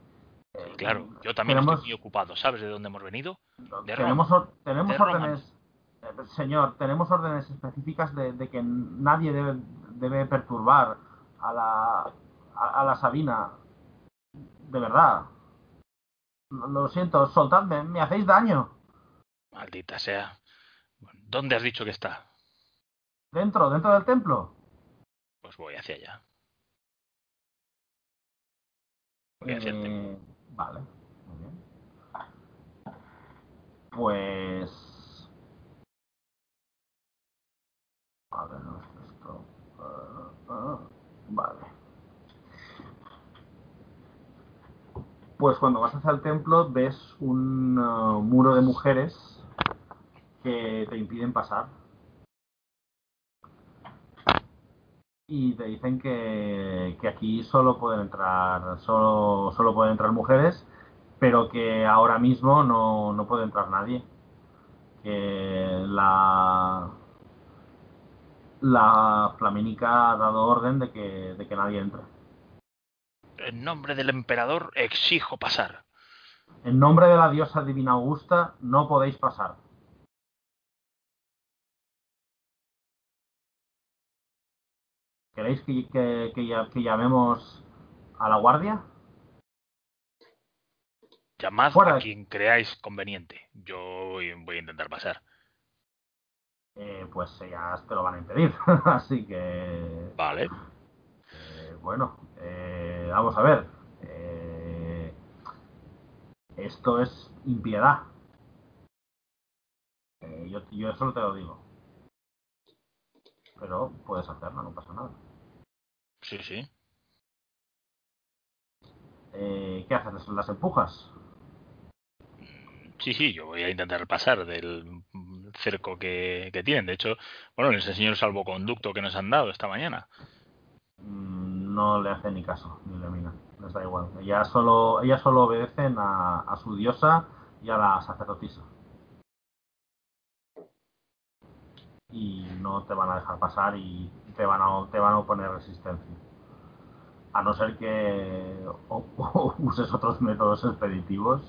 Eh, Claro, yo también tenemos- estoy muy ocupado. ¿Sabes de dónde hemos venido? de tenemos, Roma. tenemos De órdenes, eh, señor, tenemos órdenes específicas de, de que nadie debe, debe perturbar a la, a, a la Sabina. De verdad. Lo, siento, soltadme, me hacéis daño. Maldita sea. ¿Dónde has dicho que está? Dentro, dentro del templo. Pues voy hacia allá. Voy hacia el templo. Eh, vale, muy bien. Pues. A ver, no es esto. Ah, ah, vale. Pues cuando vas hacia el templo ves un ah, muro de mujeres que te impiden pasar. Y te dicen que, aquí solo pueden entrar, solo, solo pueden entrar mujeres, pero que ahora mismo no, no puede entrar nadie. Que la, la ha dado orden de que, de que nadie entre. En nombre del emperador exijo pasar. En nombre de la diosa divina Augusta, no podéis pasar. ¿Queréis que, que- que llamemos a la guardia? Llamad Fuera a quien creáis conveniente. Yo voy, voy a intentar pasar. Eh, pues ellas te lo van a impedir. *laughs* Así que, Vale. eh, bueno, eh, vamos a ver. Eh, esto es impiedad. Eh, yo, yo eso te lo digo. Pero puedes hacerlo, no pasa nada. Sí, sí. Eh, ¿Qué haces? ¿Las empujas? Sí, sí, yo voy a intentar pasar del cerco que, que tienen. De hecho, bueno, les enseño el salvoconducto que nos han dado esta mañana. Mm, No le hace ni caso, ni le mira. Les da igual. Ellas solo, ellas solo obedecen a, a su diosa y a la sacerdotisa. Y no te van a dejar pasar y te van a, te van a oponer resistencia. A no ser que o- o uses otros métodos expeditivos.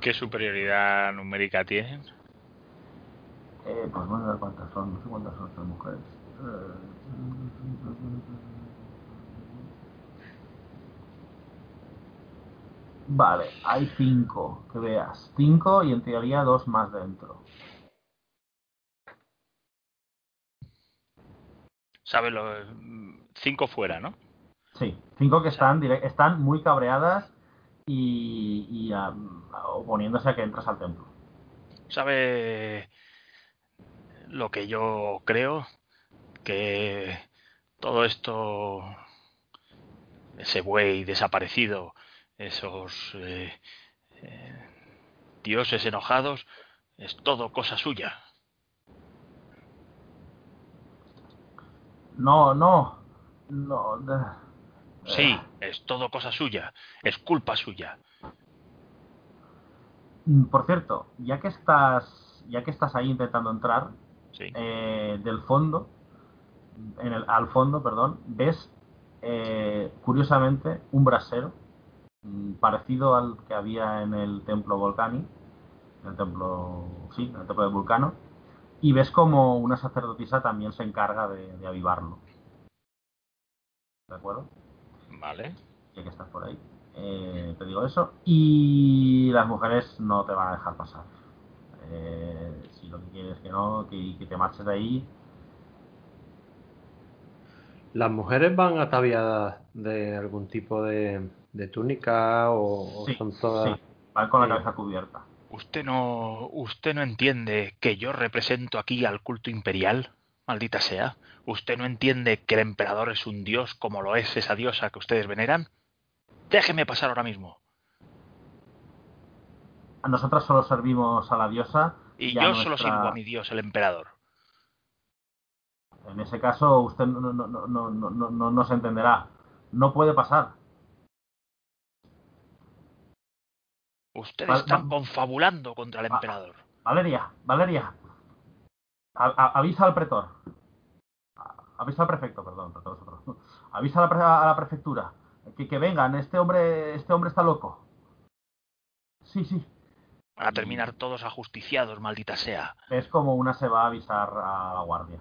¿Qué superioridad numérica tienen? Eh, pues bueno, a ver cuántas son. No sé cuántas son estas mujeres. Vale, hay cinco, que veas. Cinco y en teoría dos más dentro. ¿Sabe lo mm, cinco fuera, ¿no? Sí, cinco que están, están muy cabreadas y, y, am, oponiéndose a que entres al templo. ¿Sabe lo que yo creo? Que todo esto, ese buey desaparecido, esos eh, eh, dioses enojados, es todo cosa suya. No, no, no. de- Sí, es todo cosa suya, es culpa suya. Mm, Por cierto, ya que estás, ya que estás ahí intentando entrar, Sí. eh, del fondo, en el, al fondo, perdón, ves eh, curiosamente un brasero parecido al que había en el templo Volcani, en el templo, sí, en el templo de Vulcano, y ves como una sacerdotisa también se encarga de, de avivarlo. ¿De acuerdo? Vale. Ya que estás por ahí. Eh, te digo eso. Y las mujeres no te van a dejar pasar. Eh, si lo que quieres que no, que, que te marches de ahí. ¿Las mujeres van ataviadas de algún tipo de, de túnica o, son todas... sí, van con la cabeza cubierta. ¿Usted no, usted no entiende que yo represento aquí al culto imperial? Maldita sea. ¿Usted no entiende que el emperador es un dios como lo es esa diosa que ustedes veneran? Déjeme pasar ahora mismo. Nosotras solo servimos a la diosa Y a yo solo sirvo a mi dios, el emperador. En ese caso, usted no, no, no, no, no, no, no- no se entenderá. No puede pasar. Ustedes Val- están confabulando contra el va- emperador. Valeria, Valeria. A- avisa al pretor. A- Avisa al prefecto, perdón, pretor es otro. Avisa a la, pre- a la prefectura. Que, que vengan, este hombre, este hombre está loco. Sí, sí. Van a terminar todos ajusticiados, maldita sea. Es como una se va a avisar a la guardia.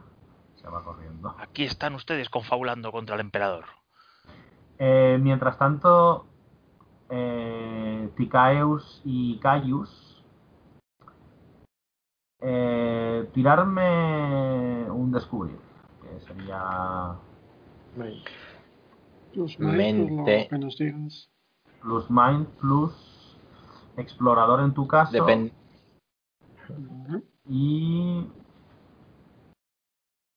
Se va corriendo. Aquí están ustedes confabulando contra el emperador. Eh, mientras tanto, eh, Ticaeus y Caius, eh, tirarme un descubrir, que sería Plus Mente. lo que nos digas. plus mind plus explorador en tu caso Depen- Vale. y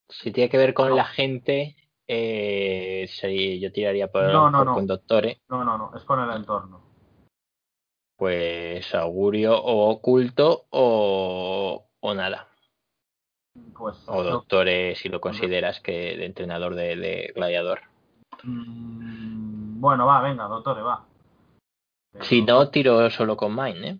si tiene que ver con No. la gente, eh, yo tiraría por, No, no, por no. conductores, no, no, no, es con el entorno. pues augurio o oculto o, o nada. Pues O doctores, si lo consideras que de entrenador de, de gladiador. Mm, bueno, va, venga, doctore, va. Pero- Si no, tiro solo con mine, ¿eh?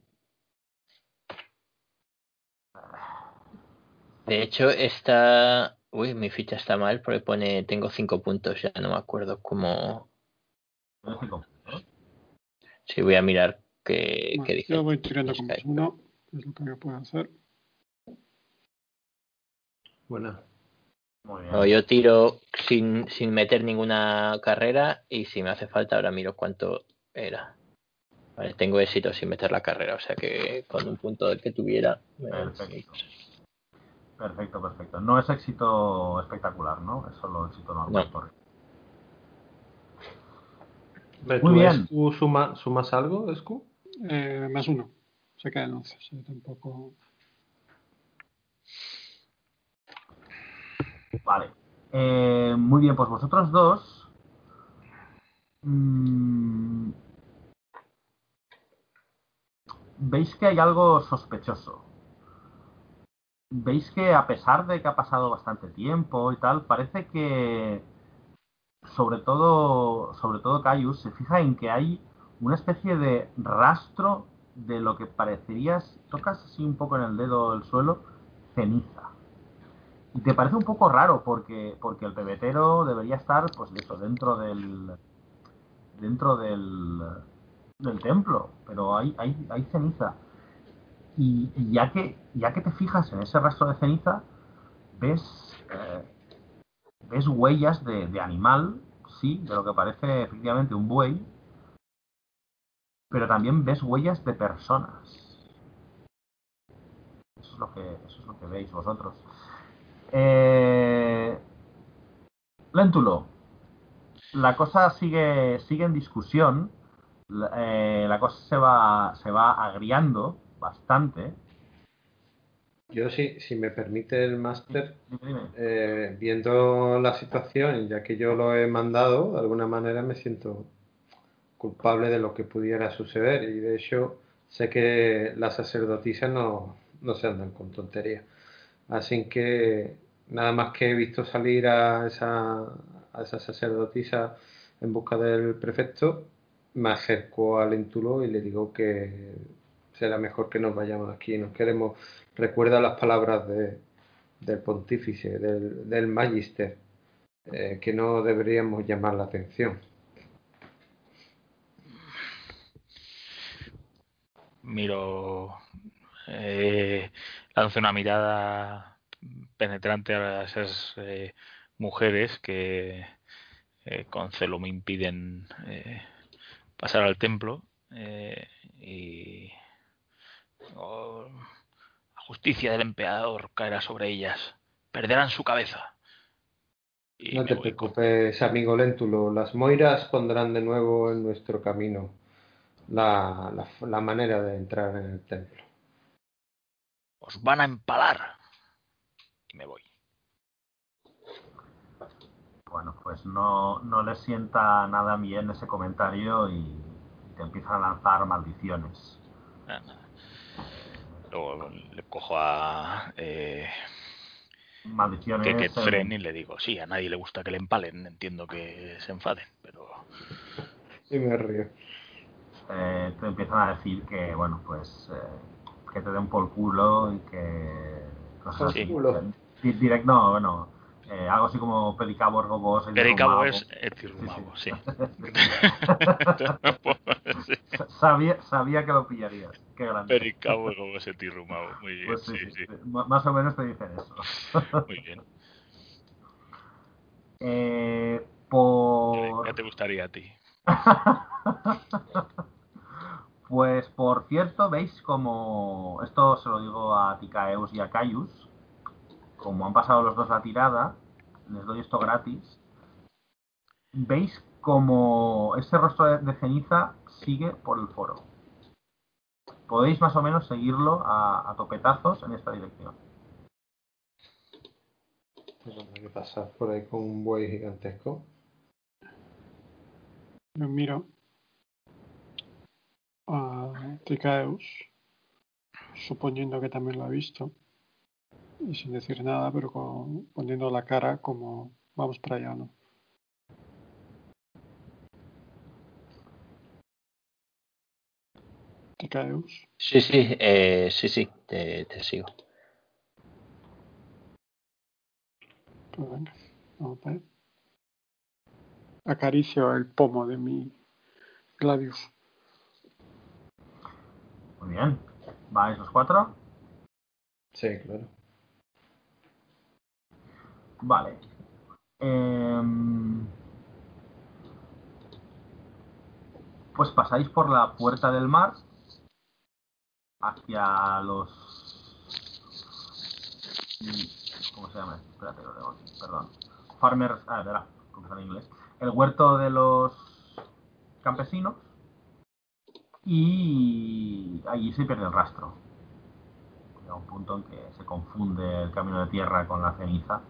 De hecho, está... Uy, mi ficha está mal porque pone... Tengo cinco puntos, ya no me acuerdo cómo... Sí, voy a mirar qué, qué dice. yo voy tirando con uno, es lo que yo puedo hacer. Buena. Muy bien. No, yo tiro sin, sin meter ninguna carrera y si me hace falta ahora miro cuánto era. Vale, tengo éxito sin meter la carrera, o sea que con un punto del que tuviera... me- Perfecto. Perfecto. No es éxito espectacular, ¿no? Es solo éxito normal. No. Muy ¿tú, bien. Escu, suma- sumas algo, Escu? Eh, más uno. Se queda en 11. sí, tampoco. Vale. Eh, muy bien, pues vosotros dos. mm, Veis que hay algo sospechoso. Veis que a pesar de que ha pasado bastante tiempo y tal, parece que sobre todo, sobre todo Caius se fija en que hay una especie de rastro de lo que parecería, tocas así un poco en el dedo el suelo, ceniza. Y te parece un poco raro porque, porque el pebetero debería estar, pues dentro del dentro del, del templo, pero hay, hay, hay ceniza. Y, ya que ya que te fijas en ese rastro de ceniza, ves eh, ves huellas de, animal, sí, de lo que parece efectivamente un buey, pero también ves huellas de personas. Eso es lo que, eso es lo que veis vosotros. Eh, Léntulo, la cosa sigue, sigue en discusión, la, eh, la cosa se va, se va agriando bastante. Yo, sí, si me permite el máster, eh, viendo la situación, ya que yo lo he mandado, de alguna manera me siento culpable de lo que pudiera suceder. Y de hecho, sé que las sacerdotisas no, no se andan con tonterías. Así que nada más que he visto salir a esa, a esa sacerdotisa en busca del prefecto, me acerco al entulo y le digo que será mejor que nos vayamos aquí. Nos queremos. Recuerda las palabras de, del pontífice, del, magister, eh, que no deberíamos llamar la atención. Miro, eh, lanzo una mirada penetrante a esas eh, mujeres que eh, con celo me impiden pasar al templo y oh, la justicia del emperador caerá sobre ellas, perderán su cabeza y No te voy preocupes, amigo Léntulo. Las moiras pondrán de nuevo en nuestro camino la, la- la manera de entrar en el templo. Os van a empalar. Y me voy. Bueno, pues no, no le sienta nada bien ese comentario y, te empiezan a lanzar maldiciones. Luego le cojo a eh, que, que en- Fren y le digo, sí, a nadie le gusta que le empalen, entiendo que se enfaden, pero Y me río. eh, te empiezan a decir que, bueno, pues eh, que te den por culo y que cosas Por así. culo. Di- Direct, no, bueno, eh, algo así como Pericabo, Ergobos, el Pericabo es Etirrumabo, sí. Sí. Sa- *laughs* *laughs* Sabía, sabía que lo pillarías. Qué grande. Pericabo ese Etirrumabo, *laughs* muy bien, Pues sí, Más o menos te dicen eso. muy bien. Eh, por... ¿Qué te gustaría a ti? Pues por cierto, veis como, esto se lo digo a Ticaeus y a Caius, como han pasado los dos la tirada, les doy esto gratis, veis como ese rostro de, de ceniza sigue por el foro. Podéis más o menos seguirlo a, a topetazos en esta dirección. Habrá que pasar por ahí con un buey gigantesco. Yo miro a Ticaeus, suponiendo que también lo ha visto, y sin decir nada, pero con- poniendo la cara como vamos para allá, ¿no? Ticaeus, Sí, sí, eh, sí, sí, te, te sigo. pues venga, vamos para allá. Acaricio el pomo de mi Gladius. Muy bien. ¿Vais los cuatro? Sí, claro. Vale. Em, pues pasáis por la puerta del mar hacia los... ¿Cómo se llama? Espérate, lo tengo aquí, perdón. Farmers... Ah, verá, como en inglés. El huerto de los campesinos y allí se pierde el rastro. Llega un punto en que se confunde el camino de tierra con la ceniza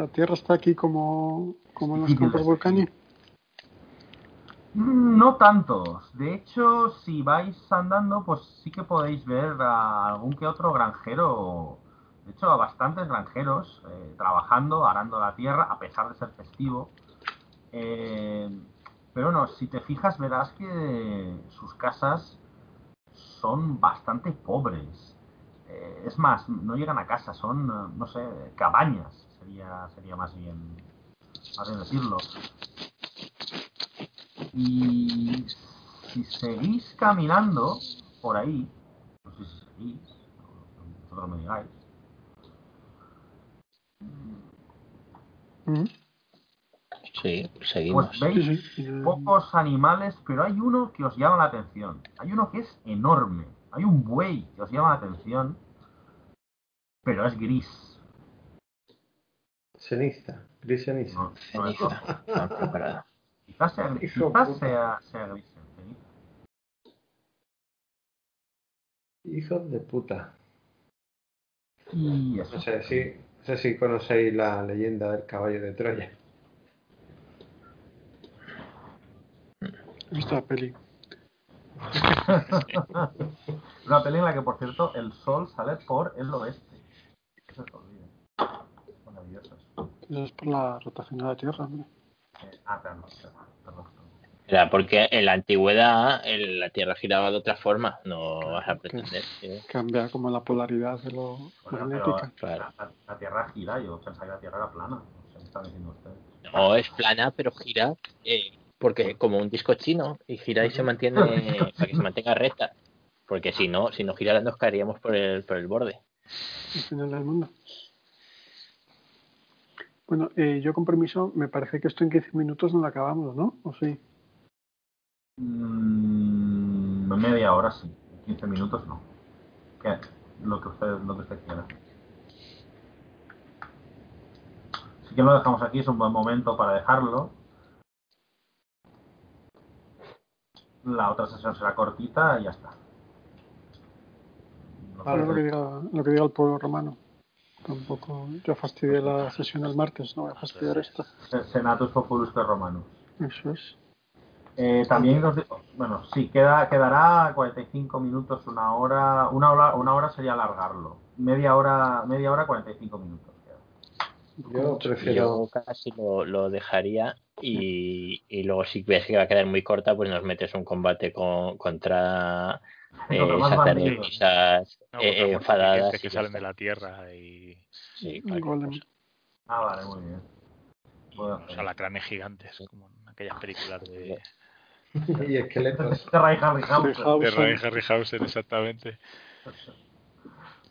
La tierra está aquí como, como en los Sí, campos sí. volcánicos. Mm, No tantos. De hecho, si vais andando, pues sí que podéis ver a algún que otro granjero. De hecho, a bastantes granjeros eh, trabajando, arando la tierra, a pesar de ser festivo. Eh, pero no, si te fijas, verás que sus casas son bastante pobres. Eh, es más, no llegan a casa, son, no sé, cabañas, sería, sería más bien, más bien decirlo. Y si seguís caminando por ahí, no sé si seguís, vosotros me digáis, Mm, Sí, seguimos. pues veis Sí, sí. Pocos animales, pero hay uno que os llama la atención. Hay uno que es enorme. Hay un buey que os llama la atención, pero es gris. Ceniza, gris ceniza. No, no es preparado. Quizás sea, quizás sea, sea ceniza. Hijos de puta. Y eso. No sé si, no sé si conocéis la leyenda del caballo de Troya. He visto la peli. *laughs* Una peli en la que, por cierto, el sol sale por el oeste. Os olvide. Maravilloso eso. Es por la rotación de la Tierra, hombre. Ah, perdón, perdón, perdón. Era porque en la antigüedad en la Tierra giraba de otra forma. No vas a pretender que... Cambia como la polaridad de lo Bueno, magnética. pero Claro. la, la Tierra gira, yo pensaba que la Tierra era plana. No sé qué están diciendo ustedes. No es plana, pero gira eh, porque como un disco chino y gira y se mantiene *laughs* para que se mantenga recta. Porque si no, si no girara nos caeríamos por el, por el borde. El final del mundo. Bueno, eh, yo con permiso, me parece que esto en 15 minutos no lo acabamos, ¿no? ¿O sí? Mm, media hora sí, 15 minutos no. ¿Qué? Lo que usted, lo que usted quiera. si que lo dejamos aquí, es un buen momento para dejarlo. La otra sesión será cortita y ya está. No lo que diga, lo que diga el pueblo romano. Tampoco. Yo fastidié la sesión el martes, no voy a fastidiar esta. Se- Senatus Populus Romanus. Eso es. Eh, también os digo- bueno, sí, queda, quedará 45 minutos, una hora, una hora, una hora sería alargarlo. Media hora, media hora, 45 minutos. queda. Yo prefiero. Yo casi lo, lo dejaría y, y luego si ves que va a quedar muy corta, pues nos metes un combate con, contra eh, No, eh, eh, enfadadas. que salen de la tierra y Sí, cosa. Ah, vale, muy bien. unos hacer. alacranes gigantes, como en aquellas películas de, *laughs* Y esqueletos. *laughs* De Ray Harryhausen. De Ray Harryhausen, exactamente.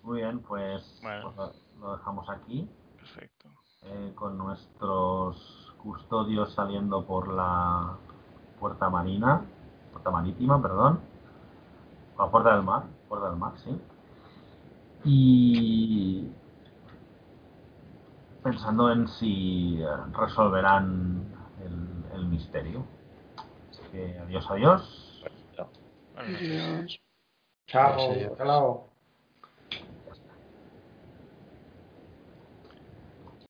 Muy bien, pues, Bueno. pues lo- lo dejamos aquí. Perfecto. eh, con nuestros custodios saliendo por la puerta marina, puerta marítima, perdón, la puerta del mar, puerta del mar, sí. Y pensando en si eh, resolverán el, el misterio. Así que adiós, adiós. Bueno, Adiós. Chao. Luego.